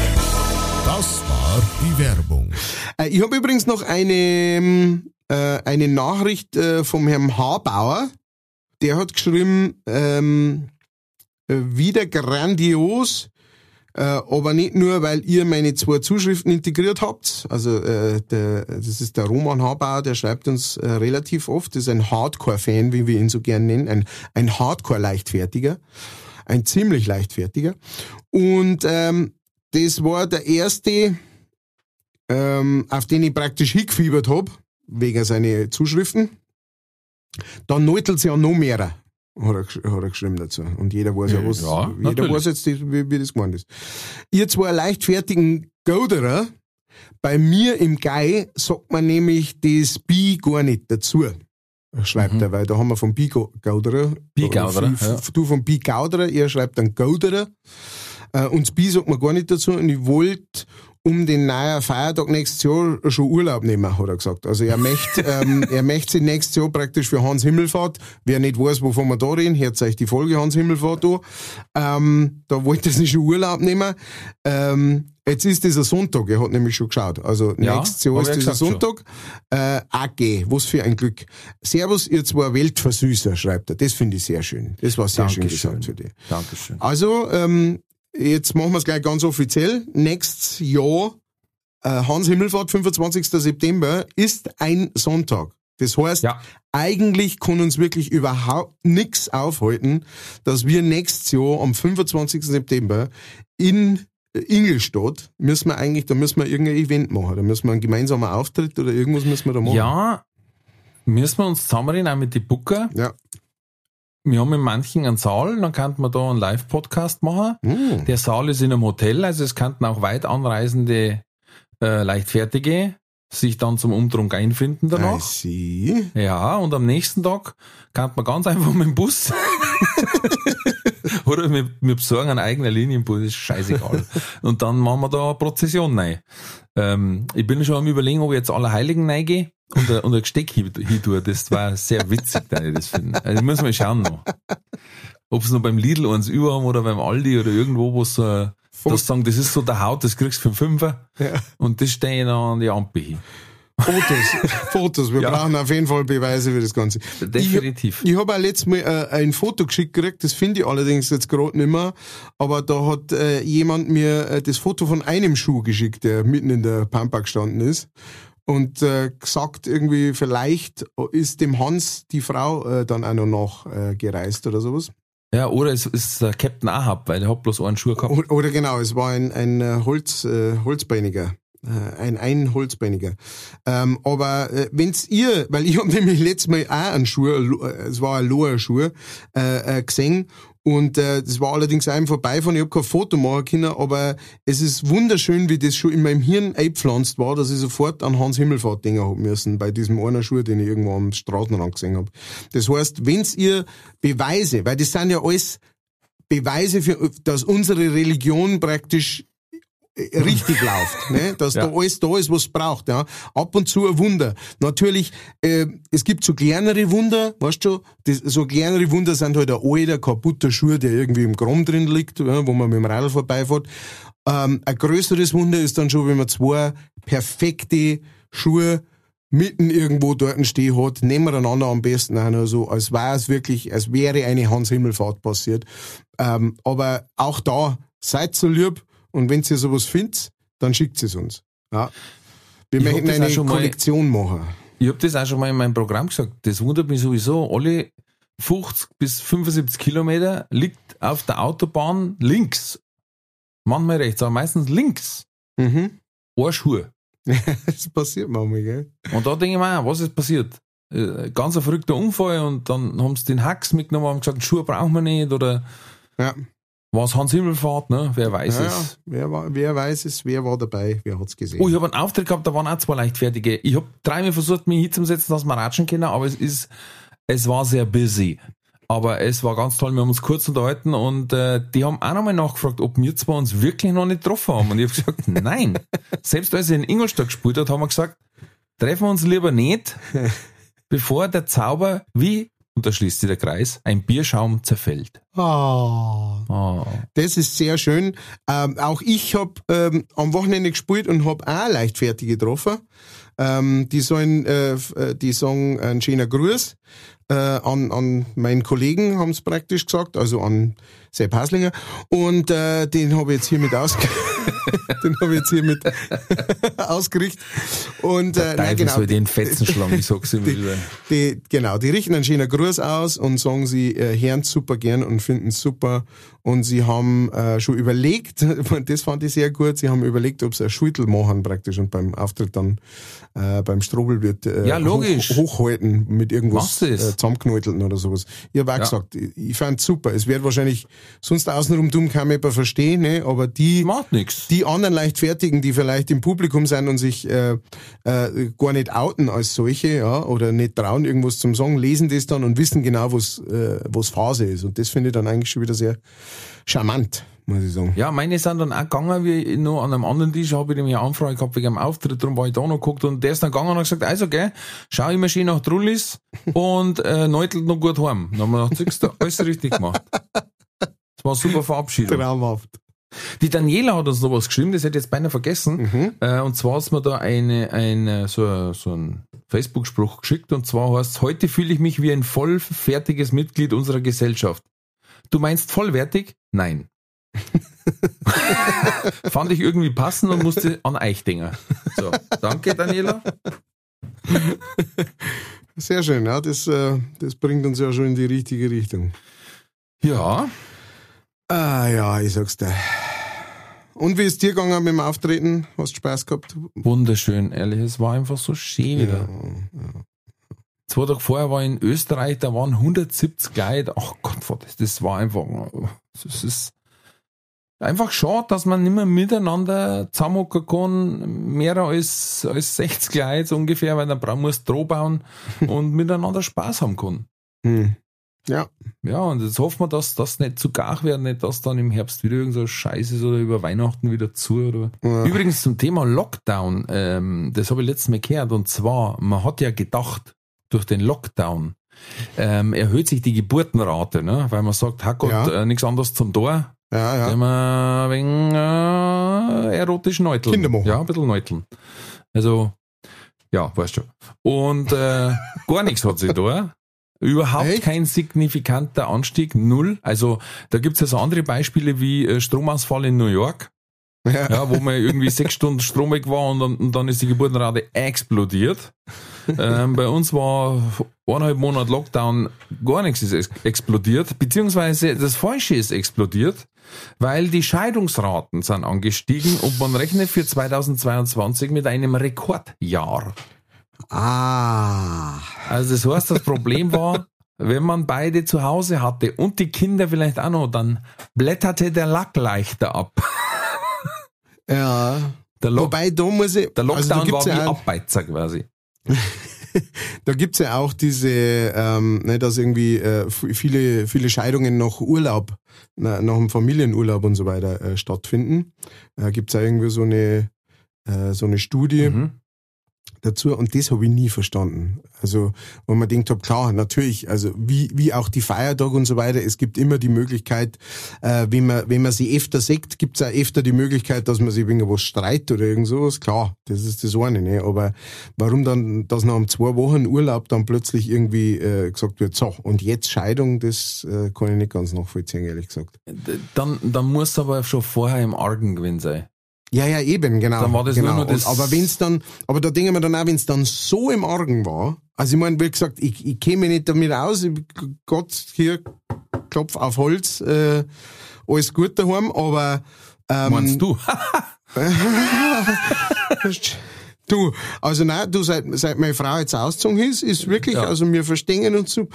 Das war die Werbung. Äh, ich habe übrigens noch eine, ähm, äh, eine Nachricht äh, vom Herrn Habauer. Der hat geschrieben, ähm, äh, wieder grandios, äh, aber nicht nur, weil ihr meine zwei Zuschriften integriert habt. Also äh, der, das ist der Roman Habauer, der schreibt uns äh, relativ oft. Das ist ein Hardcore-Fan, wie wir ihn so gern nennen. Ein, ein Hardcore-Leichtfertiger. Ein ziemlich leichtfertiger. Und ähm, das war der erste, ähm, auf den ich praktisch hingefiebert hab wegen seiner Zuschriften. Dann neutelt's ja noch mehr, hat er, hat er geschrieben dazu. Und jeder weiß ja, was, Ja, jeder natürlich. weiß jetzt, wie, wie das gemeint ist. Ihr zwei leichtfertigen Gauderer, bei mir im Gai sagt man nämlich das Bi gar nicht dazu. Schreibt er, weil da haben wir vom Bi-Gauderer. Mhm. Bi-Gauderer, F- ja. f- Du vom Bi-Gauderer, er schreibt dann Gauderer. Äh, und das Bi sagt man gar nicht dazu. Und ich wollte um den neuen Feiertag nächstes Jahr schon Urlaub nehmen, hat er gesagt. Also er möchte, ähm, er möchte sich nächstes Jahr praktisch für Hans Himmelfahrt, wer nicht weiß, wovon wir da reden, hört euch die Folge Hans Himmelfahrt an. Ähm, da wollte er sich schon Urlaub nehmen. Ähm, jetzt ist dieser Sonntag, er hat nämlich schon geschaut. Also Ja, nächstes Jahr ist dieser Sonntag. Äh, AG, was für ein Glück. Servus, ihr zwei Weltversüßer, schreibt er. Das finde ich sehr schön. Das war sehr schön Dankeschön. gesagt für dich. Dankeschön. Also, ähm, jetzt machen wir es gleich ganz offiziell. Nächstes Jahr, äh, Hans Himmelfahrt, 25. September, ist ein Sonntag. Das heißt, Ja. eigentlich kann uns wirklich überhaupt nichts aufhalten, dass wir nächstes Jahr am 25. September in Ingolstadt müssen wir eigentlich, da müssen wir irgendein Event machen. Da müssen wir einen gemeinsamen Auftritt oder irgendwas müssen wir da machen. Ja, müssen wir uns zusammenreden, auch mit den Booker. Ja. Wir haben in manchen einen Saal, dann könnte man da einen Live-Podcast machen. Hm. Der Saal ist in einem Hotel, also es könnten auch weit anreisende äh, Leichtfertige sich dann zum Umtrunk einfinden danach. Ja, und am nächsten Tag kann man ganz einfach mit dem Bus oder wir, wir besorgen einen eigenen Linienbus, ist scheißegal. und dann machen wir da eine Prozession rein. Ähm, ich bin schon am überlegen, ob ich jetzt alle Heiligen reingehe und, ein- und ein Gesteck hin, hin tue. Das war sehr witzig, da ich das finde. Also müssen wir schauen noch. Ob es noch beim Lidl eins über haben oder beim Aldi oder irgendwo, wo so äh, das sagen, das ist so der Haut, das kriegst du für Fünfer Ja. und das stehe ich dann an die Ampel hin. Fotos, Fotos. Wir Ja. brauchen auf jeden Fall Beweise für das Ganze. Definitiv. Ich, ich habe auch letztes Mal äh, ein Foto geschickt gekriegt, das finde ich allerdings jetzt gerade nicht mehr, aber da hat äh, jemand mir äh, das Foto von einem Schuh geschickt, der mitten in der Pampa gestanden ist und äh, gesagt irgendwie, vielleicht ist dem Hans die Frau äh, dann auch noch nachgereist oder sowas. Ja, oder es ist der Captain Ahab, weil der hat bloß einen Schuh gehabt. Oder genau, es war ein, ein äh, Holz, äh, Holzbeiniger. Äh, Ein ein Holzbeiniger. Ähm, aber äh, wenn's ihr, weil ich habe nämlich letztes Mal auch einen Schuh, äh, es war ein Loher Schuh, äh, äh, gesehen und äh, das war allerdings einem vorbeifahren. Ich habe kein Foto machen können, aber es ist wunderschön, wie das schon in meinem Hirn eingepflanzt war, dass ich sofort an Hans Himmelfahrt denken hab müssen, bei diesem einen Schuh, den ich irgendwo am Straßenrand gesehen hab. Das heißt, wenn's ihr Beweise, weil das sind ja alles Beweise für, dass unsere Religion praktisch richtig läuft, ne? dass Ja. da alles da ist, was es braucht. Ja? Ab und zu ein Wunder. Natürlich, äh, es gibt so kleinere Wunder, weißt du, das, so kleinere Wunder sind halt ein alter, kaputter Schuh, der irgendwie im Grom drin liegt, ja, wo man mit dem Radl vorbeifährt. Ähm, ein größeres Wunder ist dann schon, wenn man zwei perfekte Schuhe mitten irgendwo dort stehen hat, nebeneinander am besten auch noch so, als wäre es wirklich, als wäre eine Hans-Himmelfahrt passiert. Ähm, aber auch da, seid so lieb und wenn ihr sowas findet, dann schickt es uns. Ja. Wir Ich möchten eine schon mal- Kollektion machen. Ich habe das auch schon mal in meinem Programm gesagt. Das wundert mich sowieso. Alle 50 bis 75 Kilometer liegt auf der Autobahn links. Manchmal rechts, aber meistens links. Mhm. Schuh. Das passiert manchmal, gell? Und da denke ich mir auch, was ist passiert? Äh, Ganz ein verrückter Unfall und dann haben sie den Hacks mitgenommen und gesagt, Schuhe brauchen wir nicht oder Ja. War es Hans Himmelfahrt, ne? Wer weiß ja, es. Wer, war, wer weiß es, wer war dabei, wer hat's gesehen. Oh, ich habe einen Auftritt gehabt, da waren auch zwei Leichtfertige. Ich habe dreimal versucht, mich hinzusetzen, dass wir ratschen können, aber es ist, es war sehr busy. Aber es war ganz toll, wir haben uns kurz unterhalten und äh, die haben auch nochmal nachgefragt, ob wir zwei uns wirklich noch nicht getroffen haben. Und ich habe gesagt, nein. Selbst als er in Ingolstadt gespielt hat, haben wir gesagt, treffen wir uns lieber nicht, bevor der Zauber wie und da schließt sich der Kreis, ein Bierschaum zerfällt. Ah. Oh. Das ist sehr schön. Ähm, auch ich habe ähm, am Wochenende gespielt und habe auch Leichtfertige getroffen. Ähm, die sollen, äh, äh, die sagen einen schöner Gruß äh, an, an meinen Kollegen, haben es praktisch gesagt, also an Sepp Haslinger. Und äh, den habe ich jetzt hiermit ausge den habe ich jetzt hiermit ausgerichtet. Und äh, nein, genau, soll den Fetzen schlagen, ich sag's immer wieder. die, genau, die richten einen schönen Gruß aus und sagen, sie äh, hören super gern und finden es super. Und sie haben äh, schon überlegt, das fand ich sehr gut, sie haben überlegt, ob sie ein Schultel machen praktisch und beim Auftritt dann äh, beim Strobel wird äh, Ja, logisch. Hoch, hochhalten mit irgendwas Machst äh, zusammenknäuteln oder sowas. Ich habe auch Ja. gesagt, ich, ich fand super. Es wird wahrscheinlich sonst außenrum dumm kaum jemand verstehen, ne? aber die Macht nix. die anderen Leichtfertigen, die vielleicht im Publikum sind und sich äh, äh, gar nicht outen als solche, ja, oder nicht trauen, irgendwas zum Sagen, lesen das dann und wissen genau, was äh, was Phase ist. Und das finde ich dann eigentlich schon wieder sehr charmant, muss ich sagen. Ja, meine sind dann auch gegangen, wie ich noch an einem anderen Tisch habe ich nämlich eine Anfrage gehabt wegen einem Auftritt, darum war ich da noch geguckt und der ist dann gegangen und hat gesagt, also gell, schau immer schön nach Trullis und äh, neutelt noch gut heim. Dann haben wir gedacht, siehst du, alles richtig gemacht. Das war super Verabschiedung. Traumhaft. Die Daniela hat uns noch was geschrieben, das hätte ich jetzt beinahe vergessen. Mhm. Äh, und zwar hat mir da eine, eine, so, so ein Facebook-Spruch geschickt und zwar heißt heute fühle ich mich wie ein vollfertiges Mitglied unserer Gesellschaft. Du meinst vollwertig? Nein. Fand ich irgendwie passend und musste an euch denken. So, danke Daniela. Sehr schön, ja, das, äh, das bringt uns ja schon in die richtige Richtung. Ja, Ah ja, ich sag's dir. Und wie ist dir gegangen mit dem Auftreten? Hast du Spaß gehabt? wunderschön, ehrlich, es war einfach so schön wieder. Zwei Tage vorher war ich in Österreich, da waren 170 Leute. Ach Gott, das, das war einfach, das ist einfach schade, dass man nicht mehr miteinander zusammenhocken kann, mehr als, als 60 Leute ungefähr, weil dann braucht man es Droh bauen und miteinander Spaß haben kann. Hm. Ja, Ja, und jetzt hoffen wir, dass das nicht zu gar wird, nicht, dass dann im Herbst wieder irgend so Scheiß ist oder über Weihnachten wieder zu. Oder. Ja. Übrigens zum Thema Lockdown, ähm, das habe ich letztes Mal gehört, und zwar, man hat ja gedacht, durch den Lockdown ähm, erhöht sich die Geburtenrate, ne? weil man sagt, Herrgott, Ja. äh, nichts anderes zum Tor, ja, ja. wenn man wegen äh, erotisch neuteln. Kinder machen. Ja, ein bisschen neuteln. Also, ja, weißt du. Und äh, gar nichts hat sich da. Überhaupt Echt? kein signifikanter Anstieg, null. Also da gibt's ja so andere Beispiele wie äh, Stromausfall in New York, ja. ja, wo man irgendwie sechs Stunden Strom weg war und dann, und dann ist die Geburtenrate explodiert. ähm, bei uns war eineinhalb Monate Lockdown, gar nichts ist ex explodiert, beziehungsweise das Falsche ist explodiert, weil die Scheidungsraten sind angestiegen und man rechnet für 2022 mit einem Rekordjahr. Ah. Also das heißt, das Problem war, wenn man beide zu Hause hatte und die Kinder vielleicht auch noch, dann blätterte der Lack leichter ab. Ja. Wobei, da muss ich. der also da Lockdown gibt's war wie ja auch, Abbeizer quasi. Da gibt's ja auch diese, ähm, ne, dass irgendwie äh, viele, viele Scheidungen nach Urlaub, na, nach dem Familienurlaub und so weiter äh, stattfinden. Äh, gibt's ja irgendwie so eine, äh, so eine Studie Mhm. Dazu und das habe ich nie verstanden. Also, wo man denkt, hab, klar, natürlich, also wie, wie auch die Feiertage und so weiter, es gibt immer die Möglichkeit, äh, wenn man, wenn man sie öfter sagt, gibt's auch öfter die Möglichkeit, dass man sich wegen was streitet oder irgend sowas. Klar, das ist das eine, ne? Aber warum dann, dass nach einem zwei Wochen Urlaub dann plötzlich irgendwie äh, gesagt wird, so, und jetzt Scheidung, das äh, kann ich nicht ganz nachvollziehen, ehrlich gesagt. Dann, dann muss aber schon vorher im Argen gewesen sein. Ja, ja, eben, genau. Dann war das genau. nur das- Und, aber wenn's dann, aber da denken wir dann auch, wenn's dann so im Argen war, also ich meine, wie gesagt, ich, ich käme nicht damit aus, ich, Gott, hier, Klopf auf Holz, äh, alles gut daheim, aber ähm, Meinst du? Du, also nein, du seit, seit meine Frau jetzt ausgezogen ist, ist wirklich, Ja. also wir verstehen uns so.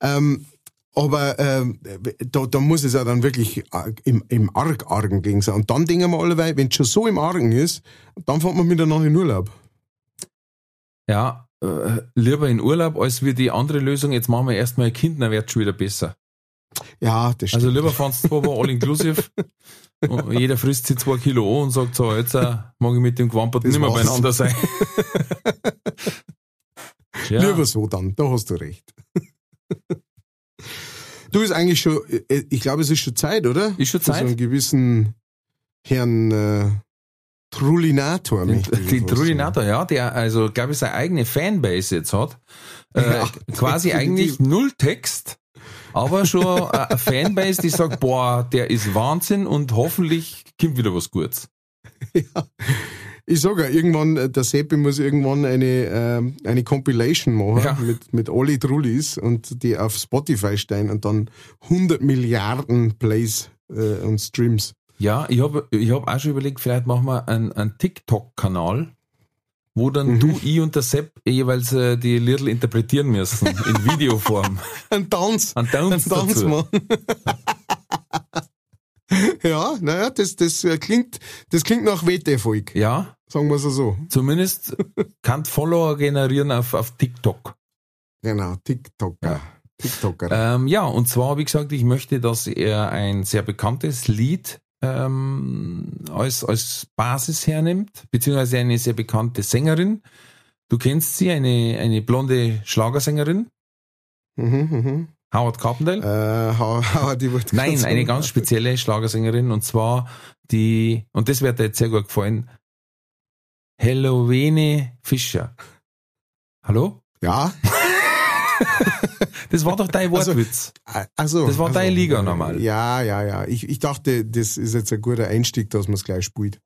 Ähm, aber ähm, da, da muss es ja dann wirklich arg- im, im arg Argen gegen sein. Und dann denken wir alle, wenn es schon so im Argen ist, dann fährt man miteinander in Urlaub. Ja, äh, lieber in Urlaub als wie die andere Lösung. Jetzt machen wir erstmal ein Kind, dann wird schon wieder besser. Ja, das stimmt. Also lieber fahren zwei Wochen all inclusive. jeder frisst sich zwei Kilo an und sagt so, jetzt äh, mag ich mit dem Gewampert Das nicht mehr war's. beieinander sein. ja, Lieber so dann, da hast du recht. Du ist eigentlich schon, äh, ich glaube, es ist schon Zeit, oder? Ist schon Für Zeit? So einen gewissen Herrn äh, Trullinator. Den, den. Trullinator, ja, der also, glaube ich, seine eigene Fanbase jetzt hat. Äh, Ja, quasi definitiv. eigentlich null Text, aber schon eine Fanbase, die sagt, boah, der ist Wahnsinn und hoffentlich kommt wieder was Gutes. Ich sage ja, irgendwann, äh, der Seppi muss irgendwann eine, ähm, eine Compilation machen Ja. mit, mit alle Trullis und die auf Spotify stehen und dann 100 Milliarden Plays äh, und Streams. Ja, ich habe ich hab auch schon überlegt, vielleicht machen wir einen, einen TikTok-Kanal, wo dann Mhm. du, ich und der Sepp jeweils äh, die Liedl interpretieren müssen, in Videoform. Ein Tanz. Ein Tanz Ein Tanz dazu. ja, naja, das, das äh, klingt, das klingt nach Wetterfolg. Ja, Sagen wir es so. zumindest kann Follower generieren auf, auf TikTok. Genau, TikToker. Ja. TikToker. Ähm, ja, und zwar, wie gesagt, ich möchte, dass er ein sehr bekanntes Lied ähm, als, als Basis hernimmt, beziehungsweise eine sehr bekannte Sängerin. Du kennst sie, eine, eine blonde Schlagersängerin, Mhm, mhm. Howard Carpendale. Äh, hau, die wollte Nein, eine ganz spezielle Schlagersängerin und zwar die, und das wird dir jetzt sehr gut gefallen, Halloween Fischer. Hallo? Ja, Das war doch dein Also, Wortwitz. also. Das war also, deine Liga normal. Ja, ja, ja. Ich, ich dachte, das ist jetzt ein guter Einstieg, dass man es gleich spielt.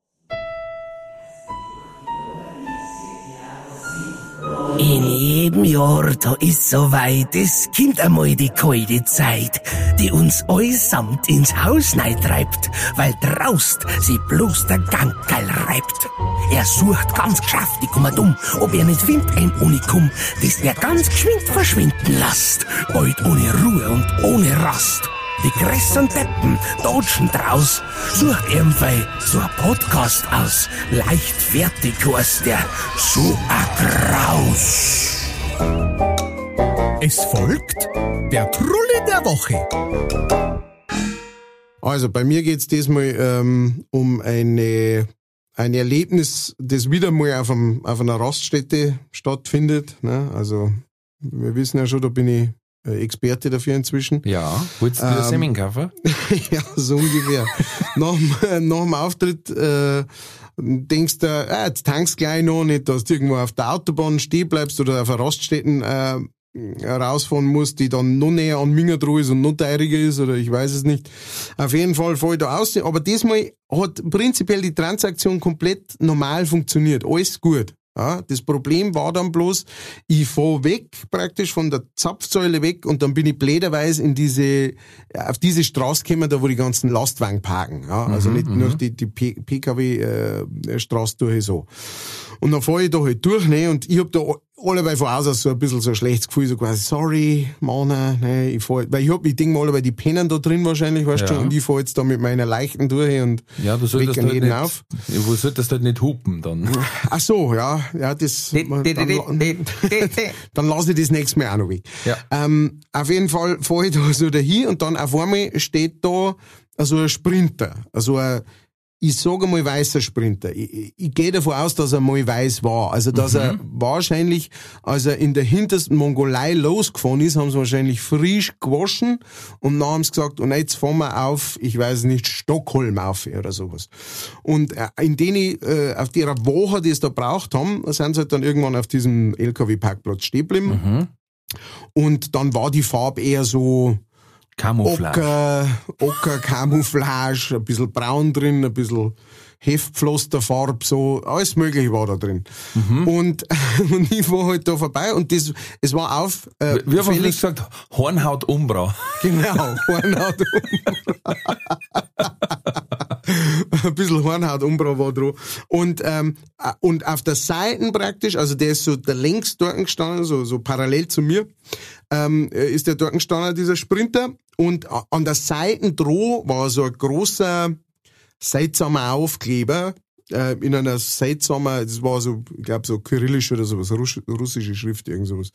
In jedem Jahr, da ist soweit, es kommt einmal die kalte Zeit, die uns allesamt ins Haus treibt, weil draust sie bloß der Gankerl reibt. Er sucht ganz geschäftig um dumm, ob er nicht findet ein Unikum, das er ganz geschwind verschwinden lässt, bald ohne Ruhe und ohne Rast. Die größeren Deppen dodgen draus, sucht irgendwie so ein Podcast aus. Leichtfertig heißt der, so Graus. Es folgt der Trulli der Woche. Also bei mir geht's diesmal ähm, um eine, ein Erlebnis, das wieder mal auf, einem, auf einer Raststätte stattfindet. Ne? Also wir wissen ja schon, da bin ich Experte dafür inzwischen. Ja, wolltest du Ähm, Semmeln kaufen? ja, so ungefähr. nach, nach dem Auftritt äh, denkst du, ah, jetzt tankst gleich noch nicht, dass du irgendwo auf der Autobahn stehen bleibst oder auf einer Raststätten äh, rausfahren musst, die dann noch näher an Minger dran ist und noch teuriger ist oder ich weiß es nicht. Auf jeden Fall ich da aus. Aber diesmal hat prinzipiell die Transaktion komplett normal funktioniert. Alles gut. Ja, das Problem war dann bloß, ich fahr weg, praktisch von der Zapfsäule weg und dann bin ich bläderweise in diese, auf diese Straße gekommen, da wo die ganzen Lastwagen parken. Ja, also nicht nur die, die PKW-Straße durch so. Und dann fahr ich da halt durch, ne, und ich hab da allebei von außen so ein bisschen so ein schlechtes Gefühl, so quasi, sorry, Mann, ne, ich fahr, weil ich hab, ich denk mal, weil die pennen da drin wahrscheinlich, weißt du, Ja. schon, und ich fahr jetzt da mit meiner Leichten durch und Ja, du solltest halt jeden nicht, auf. Ja, du solltest halt nicht hupen dann. Ach so, ja, ja, das, dann, dann lasse ich das nächste Mal auch noch weg. Ja. Ähm, auf jeden Fall fahre ich da so dahin und dann auf einmal steht da so ein Sprinter, also ein, ich sage mal weißer Sprinter. Ich, ich, gehe davon aus, dass er mal weiß war. Also, dass er wahrscheinlich, als er in der hintersten Mongolei losgefahren ist, haben sie wahrscheinlich frisch gewaschen und dann haben sie gesagt, und jetzt fahren wir auf, ich weiß nicht, Stockholm auf oder sowas. Und äh, in denen, äh, auf der Woche, die es da braucht haben, sind sie halt dann irgendwann auf diesem LKW-Parkplatz stehen geblieben. Und dann war die Farbe eher so, Camouflage. Ocker, Ocker, Camouflage, ein bisschen braun drin, ein bisschen Heftpflasterfarb, so, alles mögliche war da drin. Und, und ich war halt da vorbei und das, es war auf, äh, Wie haben wir gesagt, Hornhaut Umbra. Genau, Hornhaut Ein bisschen Hornhaut Umbra war dran. Und, ähm, äh, und auf der Seite praktisch, also der ist so der längs dort gestanden, so, so parallel zu mir, ähm, äh, ist der dort gestanden, dieser Sprinter. Und a- an der Seite dran war so ein großer, seltsamer Aufkleber, äh, in einer seltsamen, das war so, ich glaube so kyrillisch oder sowas, Russ, russische Schrift, irgend sowas,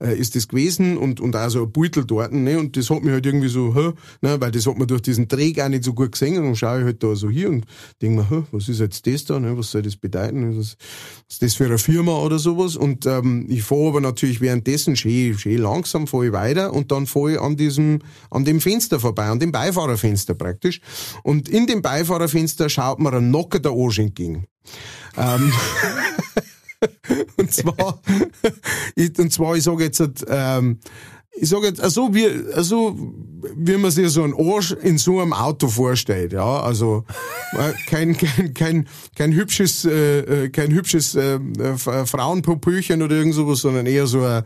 äh, ist das gewesen und, und auch so ein Beutel dort, ne, und das hat mich halt irgendwie so, hä, ne, weil das hat man durch diesen Träg auch nicht so gut gesehen und dann schaue ich halt da so hier und denke mir, hä, was ist jetzt das da, ne, was soll das bedeuten, was, was ist das für eine Firma oder sowas? Und ähm, ich fahre aber natürlich währenddessen schön, schön langsam, fahre ich weiter und dann fahre ich an diesem, an dem Fenster vorbei, an dem Beifahrerfenster praktisch. Und in dem Beifahrerfenster schaut mir ein Nocker der Arsch entgegen. Ähm, und zwar, ich, und zwar, ich sage jetzt, ähm, ich sage jetzt, also wie, also wie man sich so einen Arsch in so einem Auto vorstellt, ja, also äh, kein kein kein kein hübsches äh, äh kein hübsches äh, äh Frauenpopöchen oder irgend sowas, sondern eher so ein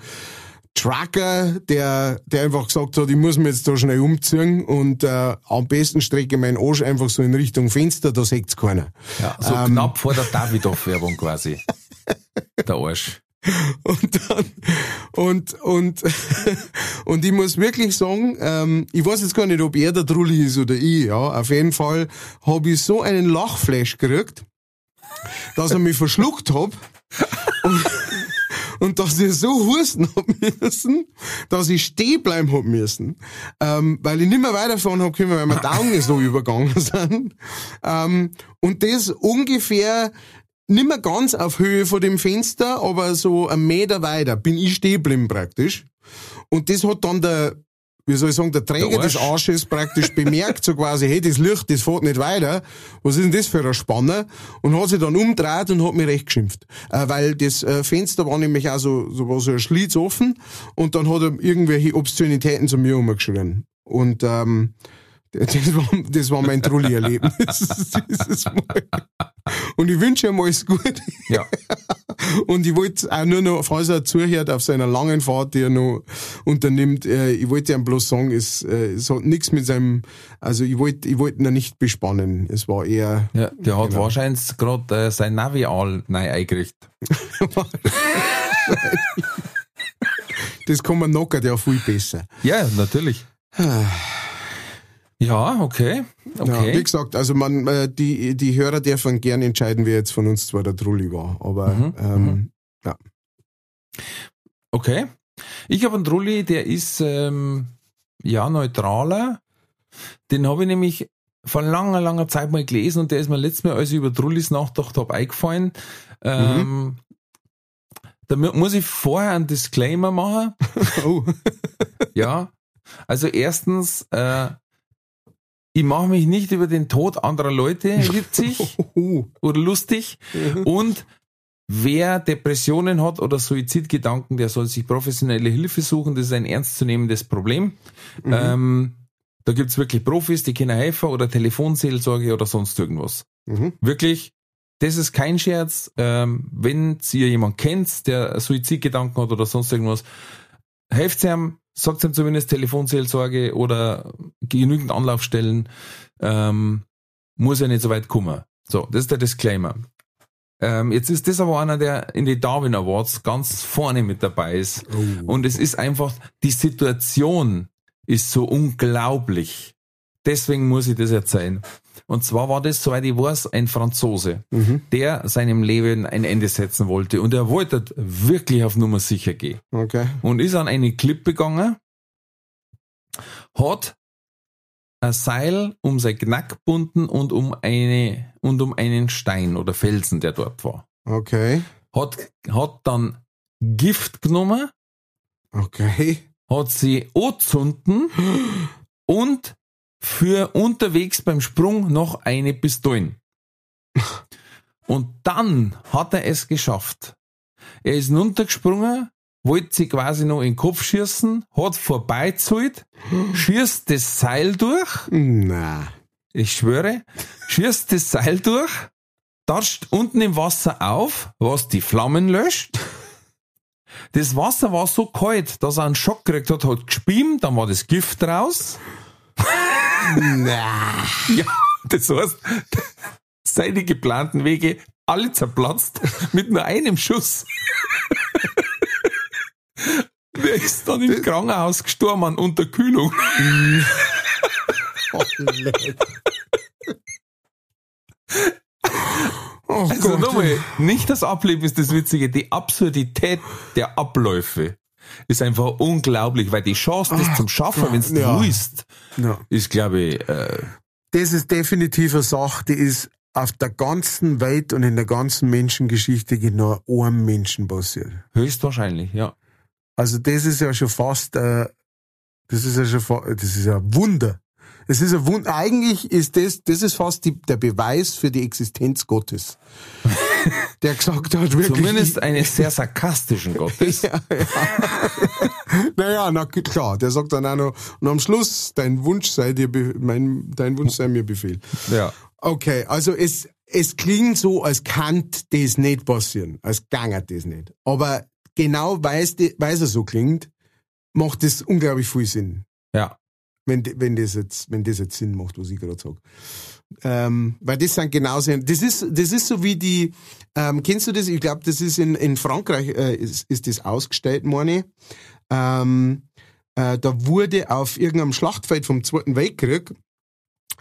Trucker, der, der einfach gesagt hat, ich muss mich jetzt da schnell umziehen und äh, am besten strecke ich meinen Arsch einfach so in Richtung Fenster, da sieht's keiner. Ja, so ähm, knapp vor der Davidoff-Werbung quasi. der Arsch. Und dann, und, und, und ich muss wirklich sagen, ähm, ich weiß jetzt gar nicht, ob er der Trulli ist oder ich, ja. Auf jeden Fall habe ich so einen Lachflash gekriegt, dass er mich verschluckt hat. Und, und dass ich so husten hab müssen, dass ich stehen bleiben hab müssen, ähm, weil ich nicht mehr weiterfahren hab können, weil meine Daumen so übergangen sind. Ähm, und das ungefähr nicht mehr ganz auf Höhe von dem Fenster, aber so einen Meter weiter bin ich stehen geblieben praktisch. Und das hat dann der, wie soll ich sagen, der Träger der des Arsches praktisch bemerkt, so quasi, hey, das Licht, das fährt nicht weiter. Was ist denn das für ein Spanner? Und hat sich dann umgedreht und hat mich recht geschimpft. Äh, weil das äh, Fenster war nämlich auch so, so, war so ein Schlitz offen und dann hat er irgendwelche Obszönitäten zu mir umgeschrien. Und, ähm, das war, das war mein Trulli-Erlebnis. Und ich wünsche ihm alles gut. Ja. Und ich wollte auch nur noch, falls er zuhört auf seiner langen Fahrt, die er noch unternimmt, äh, ich wollte ihm bloß sagen, es, äh, es hat nichts mit seinem, also ich wollte ich wollte ihn nicht bespannen. Es war eher. Ja, der hat genau. wahrscheinlich gerade äh, sein Navi all neu eingerichtet. das kann man knockert ja viel besser. Ja, natürlich. Ja, okay. okay. Ja, wie gesagt, also man, äh, die, die Hörer dürfen gern entscheiden, wer jetzt von uns zwar der Trulli war. Aber mhm, ähm, mhm. ja. Okay. Ich habe einen Trulli, der ist ähm, ja neutraler. Den habe ich nämlich vor langer, langer Zeit mal gelesen und der ist mir letztes Mal, als ich über Trullis nachgedacht habe, eingefallen. Ähm, mhm. Da muss ich vorher einen Disclaimer machen. oh. ja. Also erstens, äh, ich mache mich nicht über den Tod anderer Leute witzig oder lustig. Und wer Depressionen hat oder Suizidgedanken, der soll sich professionelle Hilfe suchen. Das ist ein ernstzunehmendes Problem. Mhm. Ähm, da gibt's wirklich Profis, die können helfen oder Telefonseelsorge oder sonst irgendwas. Mhm. Wirklich, das ist kein Scherz. Ähm, wenn ihr jemanden kennt, der Suizidgedanken hat oder sonst irgendwas, helft ihm, sagt ihm zumindest Telefonseelsorge oder genügend Anlaufstellen, ähm, muss er nicht so weit kommen. So, das ist der Disclaimer. Ähm, jetzt ist das aber einer, der in die Darwin Awards ganz vorne mit dabei ist. Oh. Und es ist einfach, die Situation ist so unglaublich. Deswegen muss ich das erzählen. Und zwar war das, soweit ich weiß, ein Franzose, mhm. der seinem Leben ein Ende setzen wollte. Und er wollte wirklich auf Nummer sicher gehen. Okay. Und ist an eine Klippe gegangen, hat ein Seil um sein Knack gebunden und um eine, und um einen Stein oder Felsen, der dort war. Okay. Hat, hat dann Gift genommen. Okay. Hat sie anzünden und für unterwegs beim Sprung noch eine Pistole. Und dann hat er es geschafft. Er ist runtergesprungen, wollte sie quasi noch in den Kopf schießen, hat vorbeizahlt, schießt das Seil durch. Na. Ich schwöre, schießt das Seil durch, tatscht unten im Wasser auf, was die Flammen löscht. Das Wasser war so kalt, dass er einen Schock gekriegt hat, hat gespielt, dann war das Gift raus. Na. Ja, das heißt, seine geplanten Wege alle zerplatzt mit nur einem Schuss. Der ist dann im Krankenhaus gestorben an Unterkühlung. oh, Oh Also nochmal, nicht das Ableben ist das Witzige, die Absurdität der Abläufe ist einfach unglaublich, weil die Chance, das zum Schaffen, wenn du ja. willst, Ja. ist, glaube ich, äh, Das ist definitiv eine Sache, die ist auf der ganzen Welt und in der ganzen Menschengeschichte genau einem Menschen passiert. höchstwahrscheinlich, ja. Also das ist ja schon fast, äh, das ist ja schon, fa- das ist ja ein Wunder. Es ist ein Wunder. Eigentlich ist das, das ist fast die, der Beweis für die Existenz Gottes. Der gesagt hat, wirklich. Zumindest eines sehr sarkastischen Gottes. Naja, na klar. Der sagt dann auch noch, und am Schluss, dein Wunsch sei dir, mein, dein Wunsch sei mir Befehl. Ja. Okay, also es, es klingt so, als kann das nicht passieren, als gangert das nicht. Aber genau weil es, so klingt, macht das unglaublich viel Sinn. Ja. Wenn, wenn, das jetzt, wenn das jetzt Sinn macht, was ich gerade sage. Ähm, weil das sind genauso, das ist, das ist so wie die, ähm, kennst du das? Ich glaube, das ist in, in Frankreich, äh, ist, ist das ausgestellt, meine ähm, äh, Da wurde auf irgendeinem Schlachtfeld vom Zweiten Weltkrieg,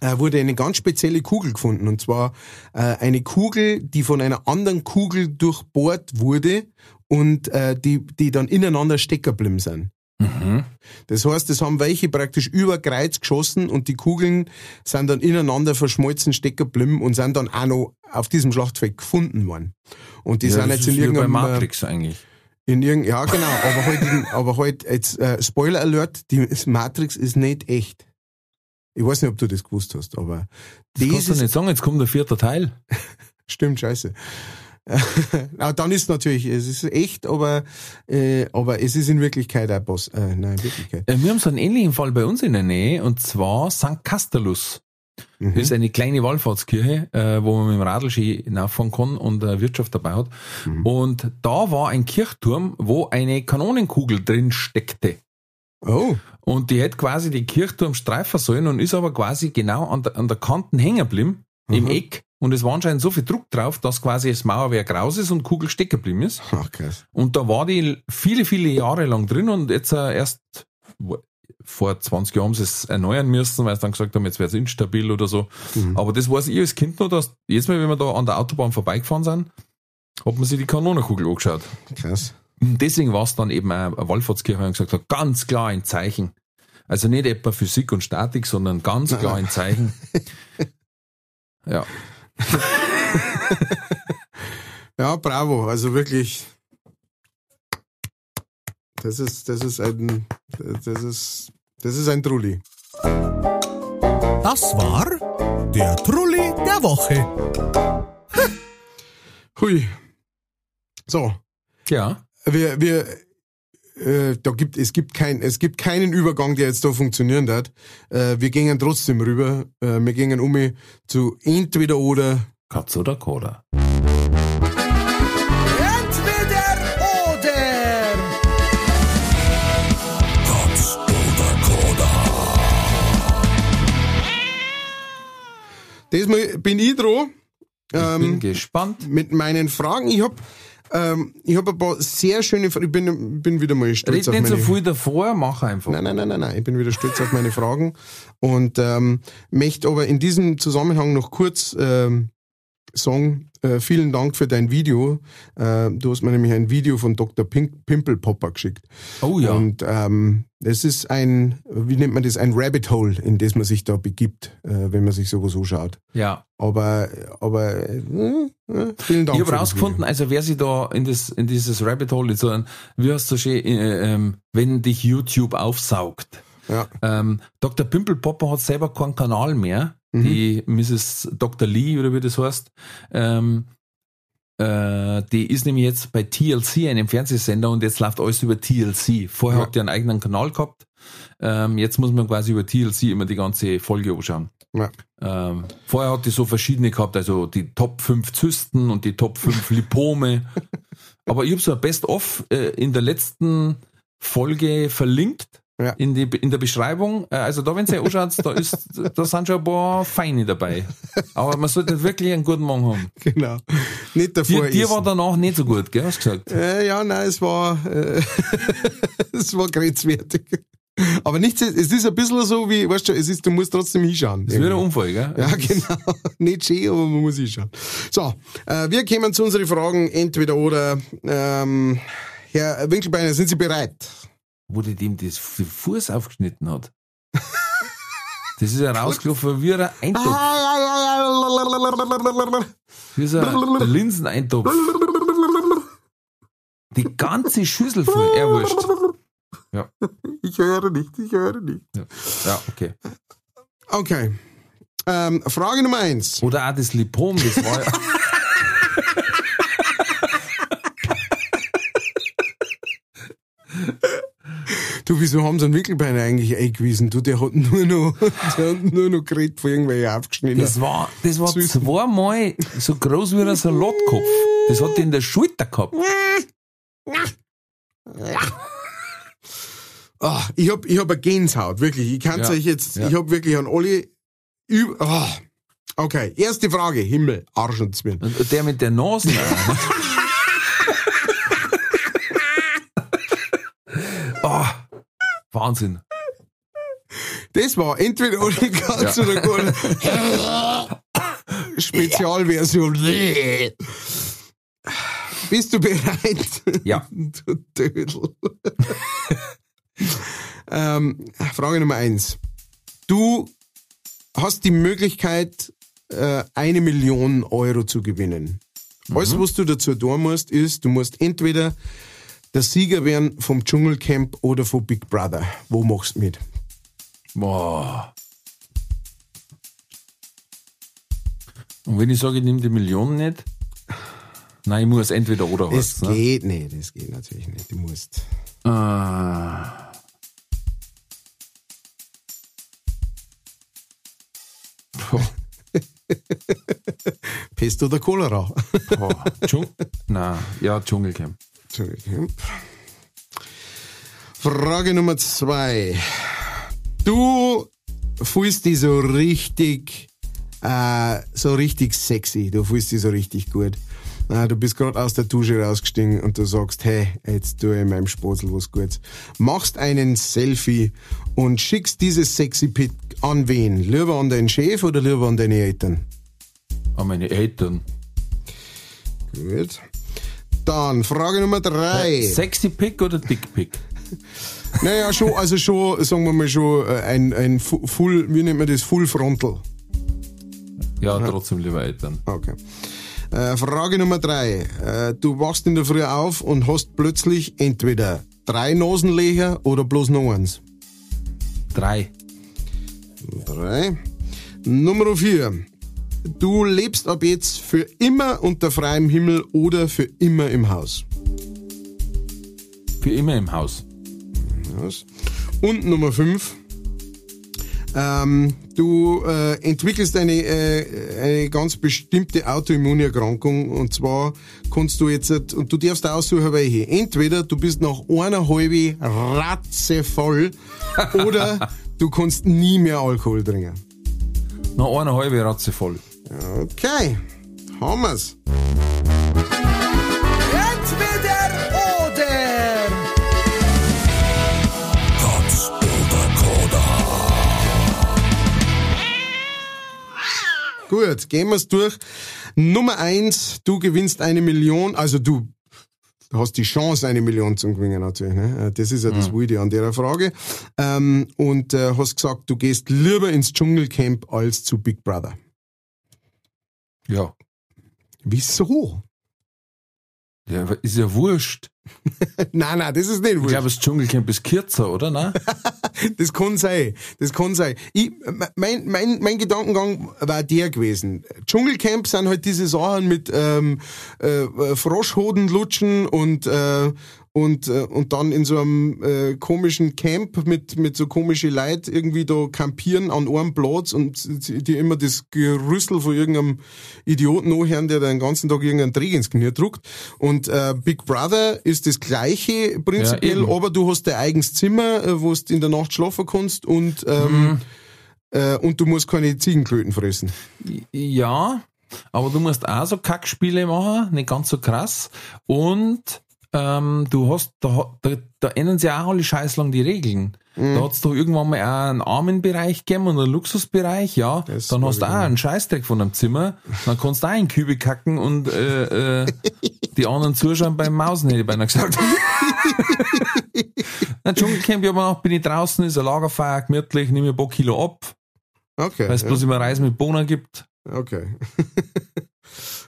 äh, wurde eine ganz spezielle Kugel gefunden. Und zwar äh, eine Kugel, die von einer anderen Kugel durchbohrt wurde und äh, die, die dann ineinander stecken sind. Mhm. Das heißt, es haben welche praktisch über Kreuz geschossen und die Kugeln sind dann ineinander verschmolzen stecken geblieben und sind dann auch noch auf diesem Schlachtfeld gefunden worden. Und die ja sind das jetzt in irgendeinem... äh, Matrix eigentlich. In irgend, ja, genau, aber halt, in, aber halt jetzt, äh, Spoiler Alert, die Matrix ist nicht echt. Ich weiß nicht, ob du das gewusst hast, aber Das kannst du nicht sagen, jetzt kommt der vierte Teil. stimmt, scheiße. Dann ist natürlich, es ist echt, aber, äh, aber es ist in Wirklichkeit ein Boss, äh, nein, in Wirklichkeit. Äh, Wir haben so einen ähnlichen Fall bei uns in der Nähe, und zwar St. Castellus. Mhm. Das ist eine kleine Wallfahrtskirche, äh, wo man mit dem Radl schön hinauffahren kann und äh, Wirtschaft dabei hat. Mhm. Und da war ein Kirchturm, wo eine Kanonenkugel drin steckte. Oh, Und die hätte quasi die Kirchturm streifen sollen und ist aber quasi genau an der, an der Kanten hängen geblieben, im Mhm. Eck. Und es war anscheinend so viel Druck drauf, dass quasi das Mauerwerk raus ist und Kugel stecken geblieben ist. ach krass. Und da war die viele, viele Jahre lang drin und jetzt äh, erst vor 20 Jahren haben sie es erneuern müssen, weil sie dann gesagt haben, jetzt wäre es instabil oder so. Mhm. Aber das weiß ich als Kind noch, dass jedes Mal, wenn wir da an der Autobahn vorbeigefahren sind, hat man sich die Kanonenkugel angeschaut. Krass. Und deswegen war es dann eben eine Wallfahrtskirche und gesagt hat, ganz klar ein Zeichen. Also nicht etwa Physik und Statik, sondern ganz klar ein Zeichen. Ja. Ja, bravo, also wirklich. Das ist, das ist ein, das ist, das ist ein Trulli. Das war der Trulli der Woche. Hui. So, Ja. wir, wir, äh, da gibt, es gibt kein, es gibt keinen Übergang, der jetzt da funktionieren wird. Äh, wir gehen trotzdem rüber. Äh, wir gehen um zu entweder oder. Katz oder Koda. Entweder oder. Katz oder Koda. Diesmal bin ich dran. Ich Ähm, bin gespannt. mit meinen Fragen. Ich hab, ähm, ich hab ein paar sehr schöne Fragen. Ich bin, bin wieder mal stolz Red auf nicht so meine viel davor, mach einfach. Nein, nein, nein, nein, nein. Ich bin wieder stolz auf meine Fragen und ähm, möchte aber in diesem Zusammenhang noch kurz ähm, sagen, äh, vielen Dank für dein Video. Äh, du hast mir nämlich ein Video von Dr. Pink Pimple Popper geschickt. Oh ja. Und ähm, es ist ein, wie nennt man das, ein Rabbit Hole, in das man sich da begibt, äh, wenn man sich sowas so schaut. ja. Aber, aber äh, äh, vielen Dank. Ich habe das rausgefunden, also wer sich da in das in dieses Rabbit Hole, so ein, wie hast du schön, äh, ähm, wenn dich YouTube aufsaugt. Ja. Ähm, Dr. Pimple Popper hat selber keinen Kanal mehr. Mhm. Die Mrs. Dr. Lee, oder wie das heißt, ähm, äh, die ist nämlich jetzt bei TLC, einem Fernsehsender, und jetzt läuft alles über TLC. Vorher Ja. hat die einen eigenen Kanal gehabt. Ähm, jetzt muss man quasi über TLC immer die ganze Folge anschauen. Ja. Ähm, vorher hat die so verschiedene gehabt, also die Top 5 Zysten und die Top 5 Lipome. Aber ich habe so ein Best-of äh, in der letzten Folge verlinkt. Ja. In, die, in der Beschreibung, Äh, also da, wenn ihr anschaut, da, ist, da sind schon ein paar Feine dabei. Aber man sollte wirklich einen guten Mann haben. Genau. Nicht davor Dir, dir war danach nicht so gut, gell, hast du gesagt? Äh, ja, nein, es war, äh, es war grenzwertig. Aber nicht, es ist ein bisschen so wie, weißt du, es ist, du musst trotzdem hinschauen. Ist wieder ein Unfall, gell? Ja, genau. Nicht schön, aber man muss hinschauen. So, äh, wir kommen zu unseren Fragen, entweder oder. Ähm, Herr Winkelbeiner, sind Sie bereit? Wo die dem das Fuß aufgeschnitten hat. Das ist ja rausgelaufen wie ein Eintopf. Wie so ein Linseneintopf. Die ganze Schüssel voll. Er wurscht. Ja, Ich höre nicht, ich höre nicht. ja. ja okay. Okay. Ähm, Frage Nummer eins. Oder auch das Lipom, das war ja. Du, wieso haben sie einen Winkelbeiner eigentlich eingewiesen? Du, der hat nur noch, der hat nur noch geredet von irgendwelchen aufgeschnitten. Das war, das war zweimal so groß wie ein Salatkopf. Das hat die in der Schulter gehabt. Ah, ich hab, ich hab eine Gänsehaut, wirklich. Ich kann's Ja, euch jetzt, ja. ich hab wirklich an alle über, ah. Okay, erste Frage. Himmel, Arsch und Zwirn. Und der mit der Nase. Wahnsinn. Das war entweder oder ganz oder gut. Spezialversion. Bist du bereit? Ja. Du Dödel. ähm, Frage Nummer eins. Du hast die Möglichkeit, äh, eine Million Euro zu gewinnen. Alles, was du dazu tun musst, ist, du musst entweder der Sieger werden vom Dschungelcamp oder vom Big Brother. Wo machst du mit? Boah. Und wenn ich sage, ich nehme die Million nicht, nein, ich muss entweder oder Das was. Ne? geht nicht, das geht natürlich nicht. Du musst. Ah. Pest oder Cholera? boah. Dschung nein, ja, Dschungelcamp. Dschungelcamp. Frage Nummer zwei. Du fühlst dich so richtig, äh, so richtig sexy. Du fühlst dich so richtig gut. Äh, du bist gerade aus der Dusche rausgestiegen und du sagst, hey, jetzt tue ich in meinem Spotzel was Gutes. Machst einen Selfie und schickst dieses sexy Pic an wen? Lieber an deinen Chef oder lieber an deine Eltern? An meine Eltern. Gut. Dann Frage Nummer drei. Sexy Pick oder Dick Pick? Naja, schon, also schon, sagen wir mal schon, äh, ein, ein Fu- Full, wie nennt man das? Full Frontal. Ja, trotzdem lieber Eltern. Okay. Äh, Frage Nummer drei. Äh, du wachst in der Früh auf und hast plötzlich entweder drei Nasenlöcher oder bloß noch eins. Drei. Drei. Nummer vier. Du lebst ab jetzt für immer unter freiem Himmel oder für immer im Haus. Für immer im Haus. Und Nummer 5. Ähm, du äh, entwickelst eine, äh, eine ganz bestimmte Autoimmunerkrankung und zwar kannst du jetzt, und du darfst aussuchen, welche. Entweder du bist nach einer halben Ratze voll oder du kannst nie mehr Alkohol trinken. Noch eine halbe Ratze voll. Okay, haben wir's. Entweder oder. Katz oder Koda. Gut, gehen wir's durch. Nummer eins, du gewinnst eine Million, also du hast die Chance, eine Million zu gewinnen natürlich. Ne? Das ist ja das Wilde an der Frage. Ähm, und äh, hast gesagt, du gehst lieber ins Dschungelcamp als zu Big Brother. Ja. Wieso? ja. Ist ja wurscht. nein, nein, das ist nicht Ich wurscht. glaube, das Dschungelcamp ist kürzer, oder? Nein? Das kann sein. Das kann sein. Ich, mein, mein, mein Gedankengang war der gewesen. Dschungelcamp sind halt diese Sachen mit ähm, äh, Froschhoden lutschen und äh, und äh, und dann in so einem äh, komischen Camp mit mit so komische Leute irgendwie da campieren an einem Platz und die immer das Gerüssel von irgendeinem Idioten anhören, der den ganzen Tag irgendeinen Träger ins Knie druckt. Und äh, Big Brother ist das gleiche prinzipiell, eben. aber du hast dein eigenes Zimmer, äh, wo du in der Nacht schlafen kannst und ähm, äh, und du musst keine Ziegenklöten fressen. Ja, aber du musst auch so Kackspiele machen, nicht ganz so krass. Und ähm, du hast, da, da, da ändern sich auch alle scheiß lang die Regeln. Mhm. Da hat's doch irgendwann mal auch einen Armenbereich gegeben und einen Luxusbereich, ja. Das dann hast du auch einen Scheißdreck von einem Zimmer. Dann kannst du auch in die Kübe kacken und äh, äh, die anderen zuschauen beim Mausen, hätte ich beinahe gesagt. Na, Dschungelcamp, aber noch bin ich draußen, ist ein Lagerfeuer, gemütlich, nehme ein paar Kilo ab, Okay. weil es bloß immer Reis mit Bohnen gibt. ja. Okay.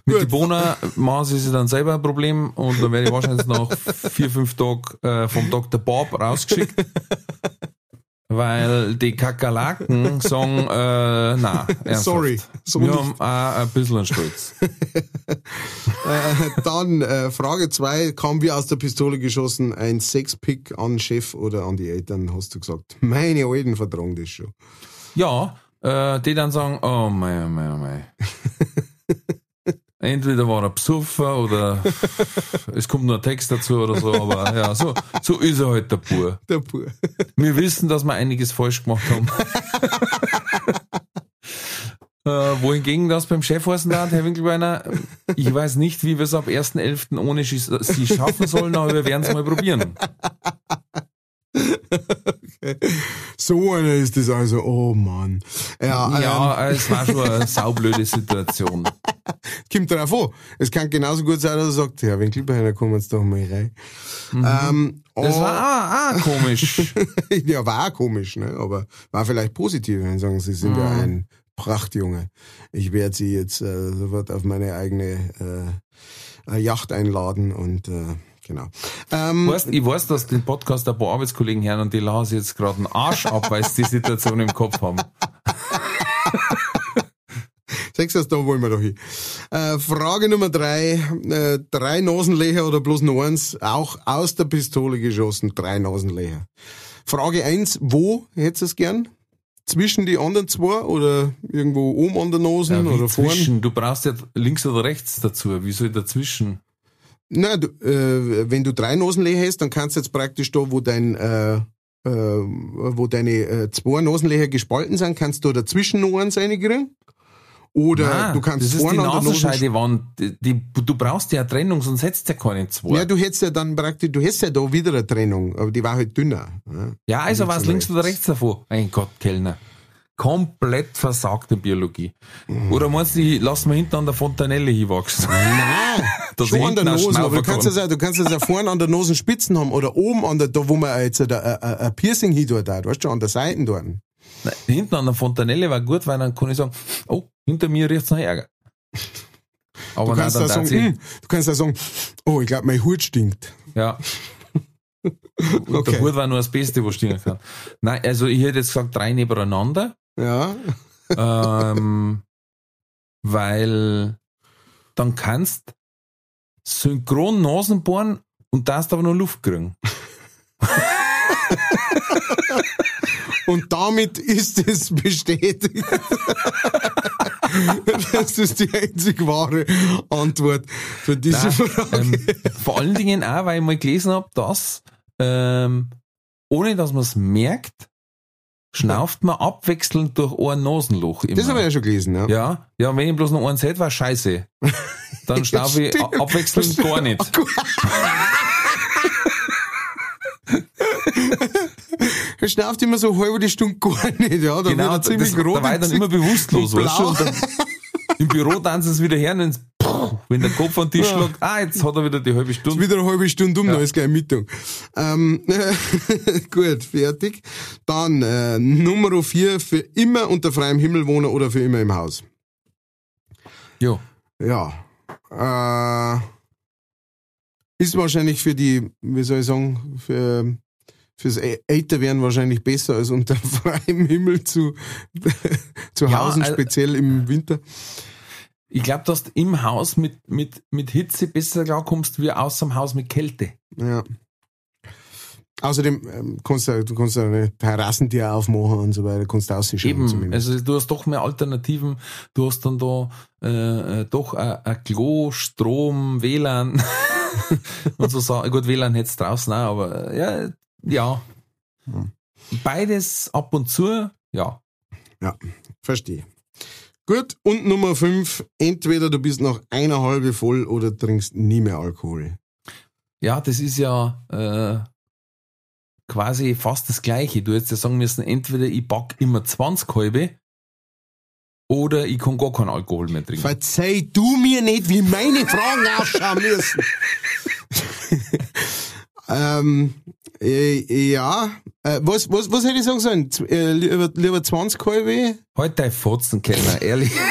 Mit den Bohnen-Maß ist es dann selber ein Problem und dann werde ich wahrscheinlich nach vier, fünf Tagen äh, vom Dr. Bob rausgeschickt. Weil die Kakerlaken sagen, äh, na. Sorry, so Wir nicht. haben auch ein bisschen Stolz. Äh, dann äh, Frage zwei kam wie aus der Pistole geschossen ein Sexpick an Chef oder an die Eltern, hast du gesagt. Meine Alten vertragen das schon. Ja, äh, die dann sagen, oh mei, oh mei, oh mei. Entweder war er besoffen oder es kommt nur ein Text dazu oder so, aber ja, so, so ist er halt der Bur. Der Pur. Wir wissen, dass wir einiges falsch gemacht haben. äh, wohingegen das beim Chef heißen darf, Herr Winkelbeiner, ich weiß nicht, wie wir es ab 1.11. ohne Sie schaffen sollen, aber wir werden es mal probieren. So einer ist das also, oh Mann. Ja, ähm, Ja, es war schon eine saublöde Situation. kommt drauf an. Es kann genauso gut sein, dass er sagt, Herr Winkelbeiner, kommen wir jetzt doch mal rein. Ähm, Das oh, war auch, auch komisch. ja, war auch komisch, ne? aber war vielleicht positiv, wenn sie sagen, sie sind ja ein Prachtjunge. Ich werde sie jetzt äh, sofort auf meine eigene äh, Yacht einladen und äh, genau. Ähm, Weißt, ich weiß, dass den Podcast ein paar Arbeitskollegen hören und die lachen sich jetzt gerade einen Arsch ab, weil sie die Situation im Kopf haben. Sechstes, da wollen wir doch hin. Äh, Frage Nummer drei. Äh, drei Nasenlöcher oder bloß nur eins? Auch aus der Pistole geschossen, drei Nasenlöcher. Frage eins, wo hättest du es gern? Zwischen die anderen zwei oder irgendwo oben an der Nase Ja, oder vorn? zwischen. Du brauchst ja links oder rechts dazu. Wie soll dazwischen? Nein, du, äh, wenn du drei Nasenlöcher hast, dann kannst du jetzt praktisch da, wo dein äh, äh, wo deine äh, zwei Nasenlöcher gespalten sind, kannst du dazwischen noch eins reinkriegen. Oder Nein, du kannst das ist die Nasenscheidewand. Die, die, du brauchst ja eine Trennung, sonst hättest du ja keine zwei. Ja, du hättest ja dann praktisch, du hättest ja da wieder eine Trennung, aber die war halt dünner. Ja. Ja, also was oder links oder rechts davon? Mein Gott, Kellner. Komplett versagt in Biologie. Oder meinst du, ich lass mir hinten an der Fontanelle hinwachsen? Nein, Dass schon an der Nase, aber du kannst kann. es ja, du kannst es ja vorne an der Nasenspitzen haben oder oben an der, da wo man jetzt ein, ein, ein Piercing hin tut, da, weißt du, an der Seite dort. Nein, hinten an der Fontanelle war gut, weil dann kann ich sagen, oh, hinter mir riecht's nach Ärger. Aber Du nein, kannst dann ja sagen, hm, du kannst ja sagen, oh, ich glaube, mein Hut stinkt. ja. Und Okay. der Hut war nur das Beste, was stehen kann. Nein, also ich hätte jetzt gesagt, drei nebeneinander, Ja, ähm, weil dann kannst synchron Nasen bohren und darfst aber nur Luft kriegen. und damit ist es bestätigt. das ist die einzig wahre Antwort für diese Frage. Ähm, vor allen Dingen auch, weil ich mal gelesen habe, dass ähm, ohne dass man es merkt, schnauft man abwechselnd durch ein Nasenloch. Immer. Das habe ich ja schon gelesen, ja. ja, ja, wenn ich bloß noch eins hätte, war scheiße. Dann schnaufe ich abwechselnd gar nicht. Er schnauft immer so halbe die Stunde gar nicht, ja. Da wird er ziemlich Genau, das, rot. da war ich dann immer bewusstlos, weißt du? Im Büro tanzen sie es wieder her und ins- wenn der Kopf an den Tisch Ja. schlägt, ah, jetzt hat er wieder die halbe Stunde. Wieder eine halbe Stunde um, dann ist gleich Mittag. Ähm, gut, fertig. Dann äh, Nummer vier für immer unter freiem Himmel wohnen oder für immer im Haus. Jo. Ja. Äh, ist wahrscheinlich für die, wie soll ich sagen, für fürs Älterwerden wahrscheinlich besser als unter freiem Himmel zu, zu Ja, Hause, also- speziell im Winter. Ich glaube, dass du im Haus mit, mit, mit Hitze besser klarkommst, wie außer dem Haus mit Kälte. Ja. Außerdem ähm, kannst du, du kannst ja eine Terrassentier aufmachen und so weiter, kannst du ausschauen Eben, zumindest. also du hast doch mehr Alternativen. Du hast dann da äh, äh, doch ein ein Klo, Strom, WLAN und so Sachen. Gut, WLAN hättest draußen auch, aber äh, ja, ja. Beides ab und zu, ja. Verstehe. Gut, und Nummer fünf, entweder du bist noch eine halbe voll oder trinkst nie mehr Alkohol. Ja, das ist ja äh, quasi fast das Gleiche. Du hättest ja sagen müssen, entweder ich back immer 20 halbe oder ich kann gar keinen Alkohol mehr trinken. Verzeih du mir nicht, wie meine Fragen ausschauen müssen. ähm, äh, ja, äh, was, was, was hätte ich sagen sollen? Z- Äh, lieber, lieber 20 halbe? Halt dein Fotzenkellner, ehrlich.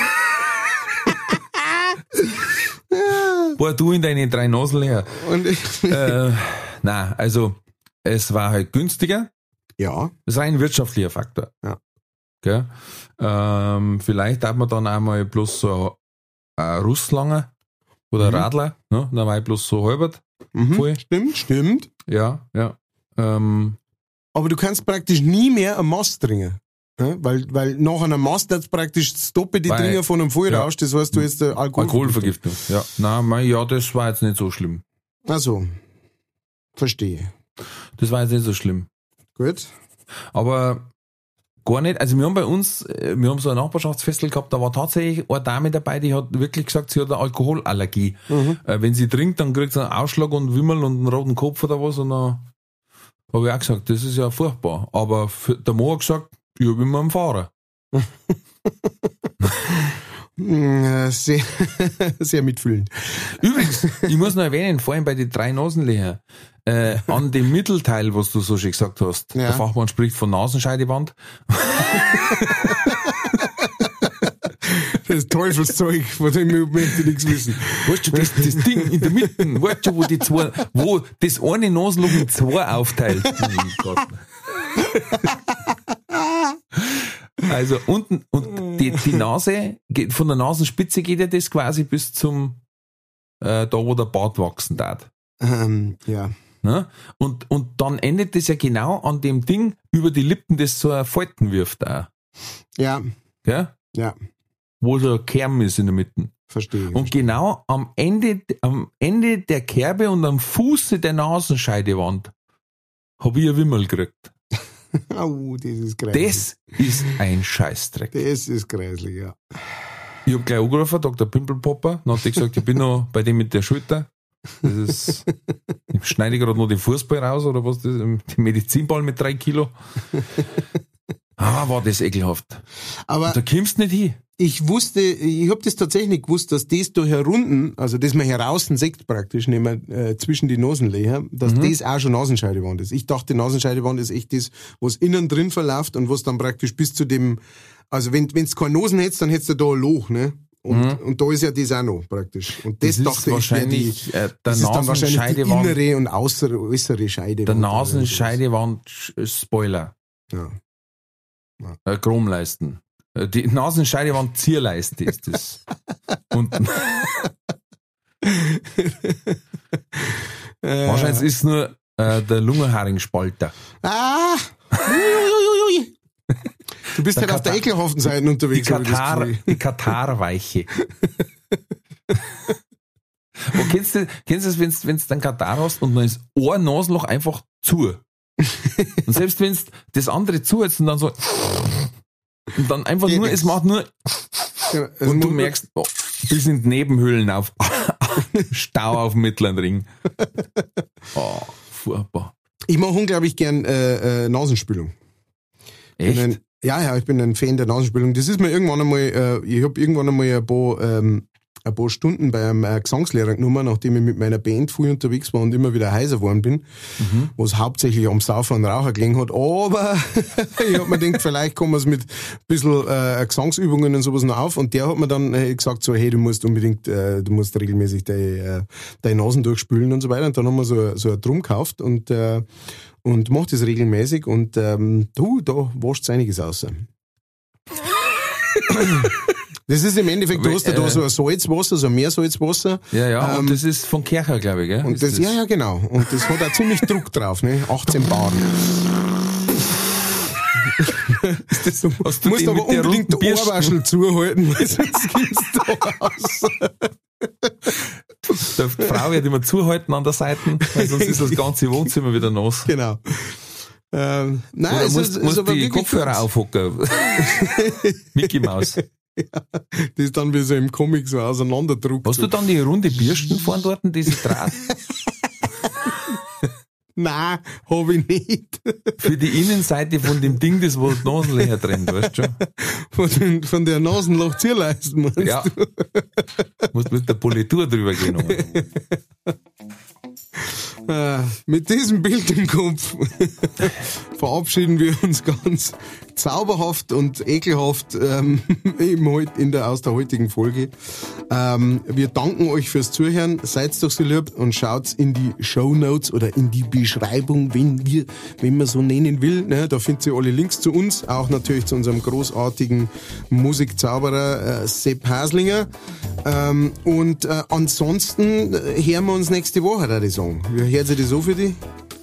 Boah, du in deine drei Nasen leer. Und Äh, na, also, es war halt günstiger. ja, Das ist ein wirtschaftlicher Faktor. Ja. Gell? Ähm, vielleicht darf man dann einmal bloß so ein Russlanger oder Mhm. Radler, ne? dann war ich bloß so halbert. mhm. Voll. stimmt, stimmt. Ja, ja. Ähm, Aber du kannst praktisch nie mehr einen Mast trinken. Ja, weil, weil nach einem Mast jetzt praktisch das Doppelte trinken von einem Vollrausch, ja. das heißt, du hast äh, Alkohol. Alkoholvergiftung. Ja. Na, mein, ja, das war jetzt nicht so schlimm. Also, verstehe. Das war jetzt nicht so schlimm. Gut. Aber gar nicht. Also wir haben bei uns, äh, wir haben so ein Nachbarschaftsfestel gehabt, da war tatsächlich eine Dame dabei, die hat wirklich gesagt, sie hat eine Alkoholallergie. Mhm. Äh, wenn sie trinkt, dann kriegt sie einen Ausschlag und Wimmel und einen roten Kopf oder was und dann habe ich auch gesagt, das ist ja furchtbar. Aber für, der Mo hat gesagt, ich bin immer am Fahrer. Sehr, sehr mitfühlend. Übrigens, ich muss noch erwähnen, vorhin bei den drei Nasenlöcher, äh, an dem Mittelteil, was du so schön gesagt hast, Ja. der Fachmann spricht von Nasenscheidewand, Das Teufelszeug, von dem möchte ich nichts wissen. Weißt du, das, das Ding in der Mitte, weißt du, wo die zwei, wo das eine Nasenloch in zwei aufteilt. Gott. Also unten, und die, die Nase, geht, von der Nasenspitze geht ja das quasi bis zum, äh, da wo der Bart wachsen darf. Ähm, ja. Ne? Und, und dann endet das ja genau an dem Ding über die Lippen, das so Falten wirft auch. Ja, Gell? ja, Wo so ein Kern ist in der Mitte. verstehe. Und genau am Ende, am Ende der Kerbe und am Fuße der Nasenscheidewand habe ich ein Wimmel gekriegt. Au, das ist grässlich. Das ist ein Scheißdreck. Das ist grässlich, ja. Ich habe gleich angerufen, Dr. Pimpelpopper, dann hat er gesagt, ich bin noch bei dem mit der Schulter. Das ist, ich schneide gerade noch den Fußball raus oder was, das, den Medizinball mit drei Kilo. Ah, war das ekelhaft. Aber Da kommst du nicht hin. Ich wusste, ich habe das tatsächlich nicht gewusst, dass das da herunten, also das man heraußen sieht praktisch, nehmen wir, äh, zwischen die Nasenlöcher, dass das auch schon Nasenscheidewand ist. Ich dachte, Nasenscheidewand ist echt das, was innen drin verläuft und was dann praktisch bis zu dem, also wenn wenn es keine Nosen hättest, dann hättest du da ein Loch, ne? Und, und da ist ja das auch noch praktisch. Und das, Das dachte ich, wäre die, wahrscheinlich, äh, der das ist dann wahrscheinlich die Nasenscheidewand, innere und äußere, äußere Scheide. der Nasenscheidewand Spoiler. Ja. Äh, Chromleisten. Äh, Die Nasenscheidewand Zierleiste ist das. Unten. Äh, Wahrscheinlich ist es nur äh, der Lungenharingspalter. Ah! Uiuiui. Du bist Der halt auf der Katar- ekelhaften Seite Die unterwegs. Katar, Gefühl. die Katarweiche. Wo kennst du, kennst du das, wenn's, wenn's dann Katar hast und dann ist ein Nasenloch einfach zu. Und selbst wenn's das andere zu und dann so, und dann einfach nur, es macht nur, Ja, also und du merkst, oh, bis in Nebenhöhlen auf, Stau auf dem Mittleren Ring. Oh, furchtbar. Ich mache unglaublich gern äh, äh, Nasenspülung. Echt? Ein, ja, ja, ich bin ein Fan der Nasenspülung. Das ist mir irgendwann einmal, äh, ich habe irgendwann einmal ein paar, ähm, ein paar Stunden bei einem äh, Gesangslehrer genommen, nachdem ich mit meiner Band viel unterwegs war und immer wieder heiser geworden bin, was hauptsächlich am Saufen und Raucher gelegen hat. Aber ich hab mir gedacht, vielleicht kommen wir es mit ein bisschen äh, Gesangsübungen und sowas noch auf. Und der hat mir dann äh, gesagt, so, hey, du musst unbedingt, äh, du musst regelmäßig deine, äh, deine Nasen durchspülen und so weiter. Und dann haben wir so, so ein Drum gekauft und, äh, und macht das regelmäßig und ähm, du, da wascht einiges aus. Das ist im Endeffekt, du hast ja da Äh. so ein Salzwasser, so ein Meersalzwasser. Ja, ja, Ähm, und das ist von Kercher, glaube ich, gell? Und Ist das, ja, ja, genau. Und das hat auch ziemlich Druck drauf, ne? 18 Bar. das, Du hast du musst den aber der unbedingt Bürsten- Ohrwaschel zuhalten, weil sonst kommst du da raus. Die Frau wird immer zuhalten an der Seite, weil sonst ist das ganze Wohnzimmer wieder nass. Genau. Ähm, nein, Oder es musst, ist, musst ist aber die Kopfhörer aufhocken. Mickey Maus. Das ist dann wie so im Comic so auseinanderdruckt. Hast du dann die runde Bürsten vorn dort, diese Draht? Nein, hab ich nicht. Für die Innenseite von dem Ding, das wo die Nasenlöcher drin, weißt du schon? Von, den, von der Nasenloch zierleisten, meinst Ja. du? Muss mit der Politur drüber gehen. Äh, mit diesem Bild im Kopf verabschieden wir uns ganz zauberhaft und ekelhaft ähm, heut- in der, aus der heutigen Folge. Ähm, wir danken euch fürs Zuhören. Seid doch so lieb und schaut in die Show Notes oder in die Beschreibung, wenn wir, wenn man so nennen will. Ne? Da findet ihr alle Links zu uns, auch natürlich zu unserem großartigen Musikzauberer äh, Sepp Haslinger. Ähm, und äh, ansonsten äh, hören wir uns nächste Woche, ich sagen. Wie hört sich das so für dich?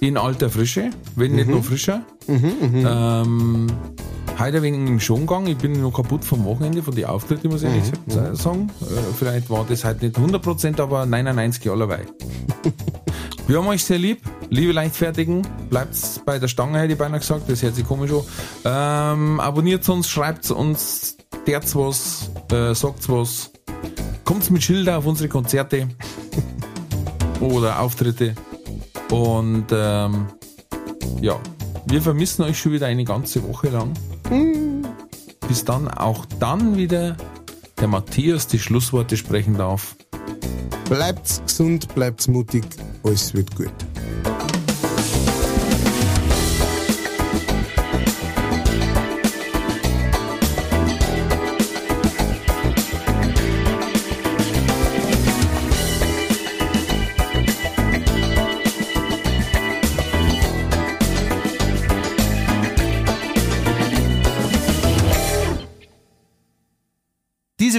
In alter Frische, wenn nicht noch frischer. ähm, heute ein wenig im Schongang. Ich bin noch kaputt vom Wochenende, von den Auftritten, muss ich ehrlich gesagt sagen. Äh, vielleicht war das halt nicht 100%, aber 99 allerweil. Wir haben euch sehr lieb, liebe Leichtfertigen. Bleibt bei der Stange, hätte ich beinahe gesagt. Das hört sich komisch an. Ähm, abonniert uns, schreibt uns, dert's was, äh, sagt's was. Kommt mit Schilder auf unsere Konzerte oder Auftritte. Und ähm, ja, wir vermissen euch schon wieder eine ganze Woche lang. Bis dann auch dann wieder der Matthias die Schlussworte sprechen darf. Bleibt's gesund, bleibt's mutig, alles wird gut.